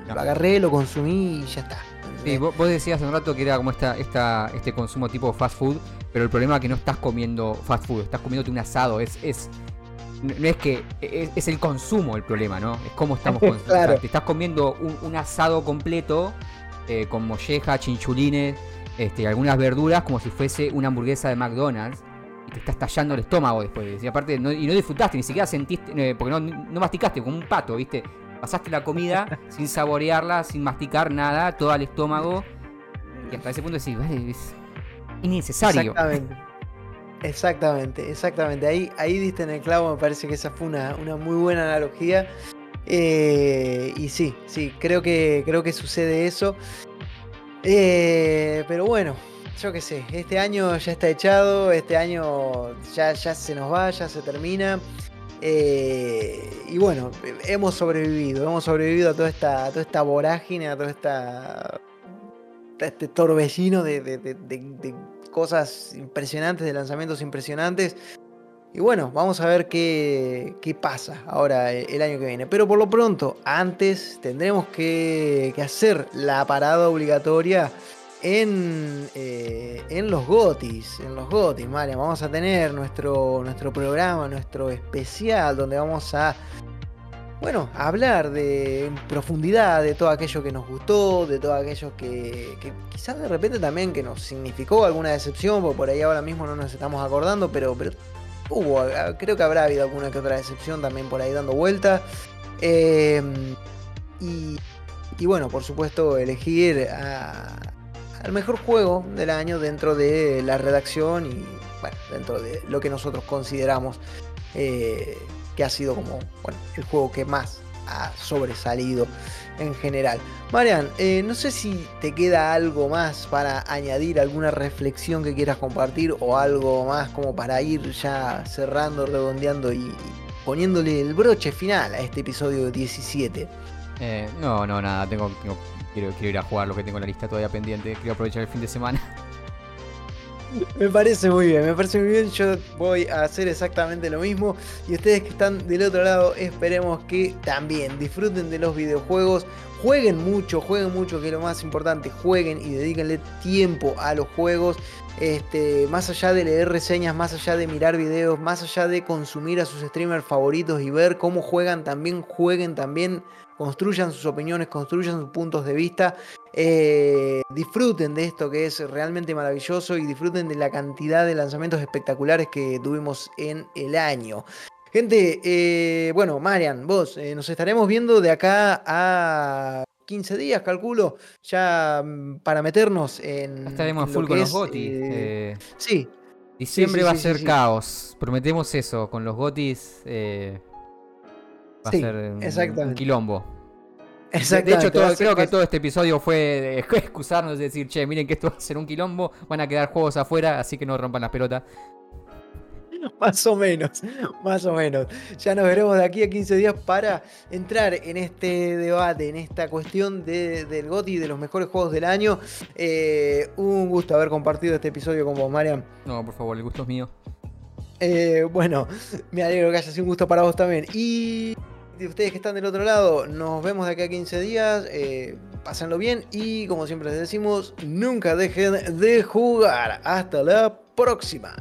Lo agarré, lo consumí y ya está. Sí, vos, decías hace un rato que era como esta, esta, este consumo tipo fast food, pero el problema es que no estás comiendo fast food, estás comiéndote un asado, es, es no es que es, el consumo el problema, ¿no? Es cómo estamos consumiendo. te estás comiendo un, asado completo eh, con molleja, chinchulines, este, algunas verduras como si fuese una hamburguesa de McDonald's y te estás tallando el estómago después. Y aparte, no, y no disfrutaste, ni siquiera sentiste, eh, porque no, masticaste como un pato, ¿viste? Pasaste la comida sin saborearla, sin masticar nada, todo al estómago. Y hasta ese punto decís, vale, es innecesario. Exactamente. Exactamente, exactamente. Ahí, ahí diste en el clavo, me parece que esa fue una, muy buena analogía. Eh, y sí, sí, creo que, creo que sucede eso. Eh, pero bueno, yo qué sé, este año ya está echado, este año ya, ya se nos va, ya se termina. Eh, y bueno, hemos sobrevivido, hemos sobrevivido a toda esta, toda esta vorágine, a toda esta este torbellino de, de, cosas impresionantes, de lanzamientos impresionantes. Y bueno, vamos a ver qué, qué, pasa ahora el año que viene. Pero por lo pronto, antes tendremos que, que hacer la parada obligatoria en, eh, en los Gotis. En los Gotis, María. Vamos a tener nuestro, nuestro programa, nuestro especial, donde vamos a bueno, hablar de en profundidad de todo aquello que nos gustó, de todo aquello que, que, quizás de repente también que nos significó alguna decepción, porque por ahí ahora mismo no nos estamos acordando, pero, pero hubo, creo que habrá habido alguna que otra decepción también por ahí dando vuelta. Em, y, y, bueno, por supuesto, elegir al mejor juego del año dentro de la redacción y bueno, dentro de lo que nosotros consideramos. Eh, que ha sido como bueno, el juego que más ha sobresalido en general. Marian, eh, no sé si te queda algo más para añadir, alguna reflexión que quieras compartir o algo más como para ir ya cerrando, redondeando y poniéndole el broche final a este episodio 17. Eh, no, no, nada, tengo, quiero, quiero ir a jugar lo que tengo en la lista todavía pendiente, quiero aprovechar el fin de semana. Me parece muy bien, me parece muy bien. Yo voy a hacer exactamente lo mismo. Y ustedes que están del otro lado, esperemos que también disfruten de los videojuegos. Jueguen mucho, jueguen mucho, que es lo más importante. Jueguen y dedíquenle tiempo a los juegos. Este, más allá de leer reseñas, más allá de mirar videos, más allá de consumir a sus streamers favoritos y ver cómo juegan, también jueguen, también construyan sus opiniones, construyan sus puntos de vista, eh, disfruten de esto que es realmente maravilloso y disfruten de la cantidad de lanzamientos espectaculares que tuvimos en el año. Gente, eh, bueno, Marian, vos, eh, nos estaremos viendo de acá a 15 días, calculo, ya mm, para meternos en. Estaremos full con los gotis. sí. Diciembre va a ser caos. Prometemos eso. Con los gotis Va a ser un, quilombo. De hecho, creo que todo este episodio fue excusarnos de decir, che, miren que esto va a ser un quilombo, van a quedar juegos afuera, así que no rompan las pelotas. Más o menos, más o menos. Ya nos veremos de aquí a 15 días para entrar en este debate, en esta cuestión del GOTI, de los mejores juegos del año. Eh, un gusto haber compartido este episodio con vos, Marian. No, por favor, el gusto es mío. Eh, bueno, me alegro que haya sido un gusto para vos también. Y ustedes que están del otro lado, nos vemos de aquí a 15 días. Eh, pásenlo bien y como siempre les decimos, nunca dejen de jugar. Hasta la próxima.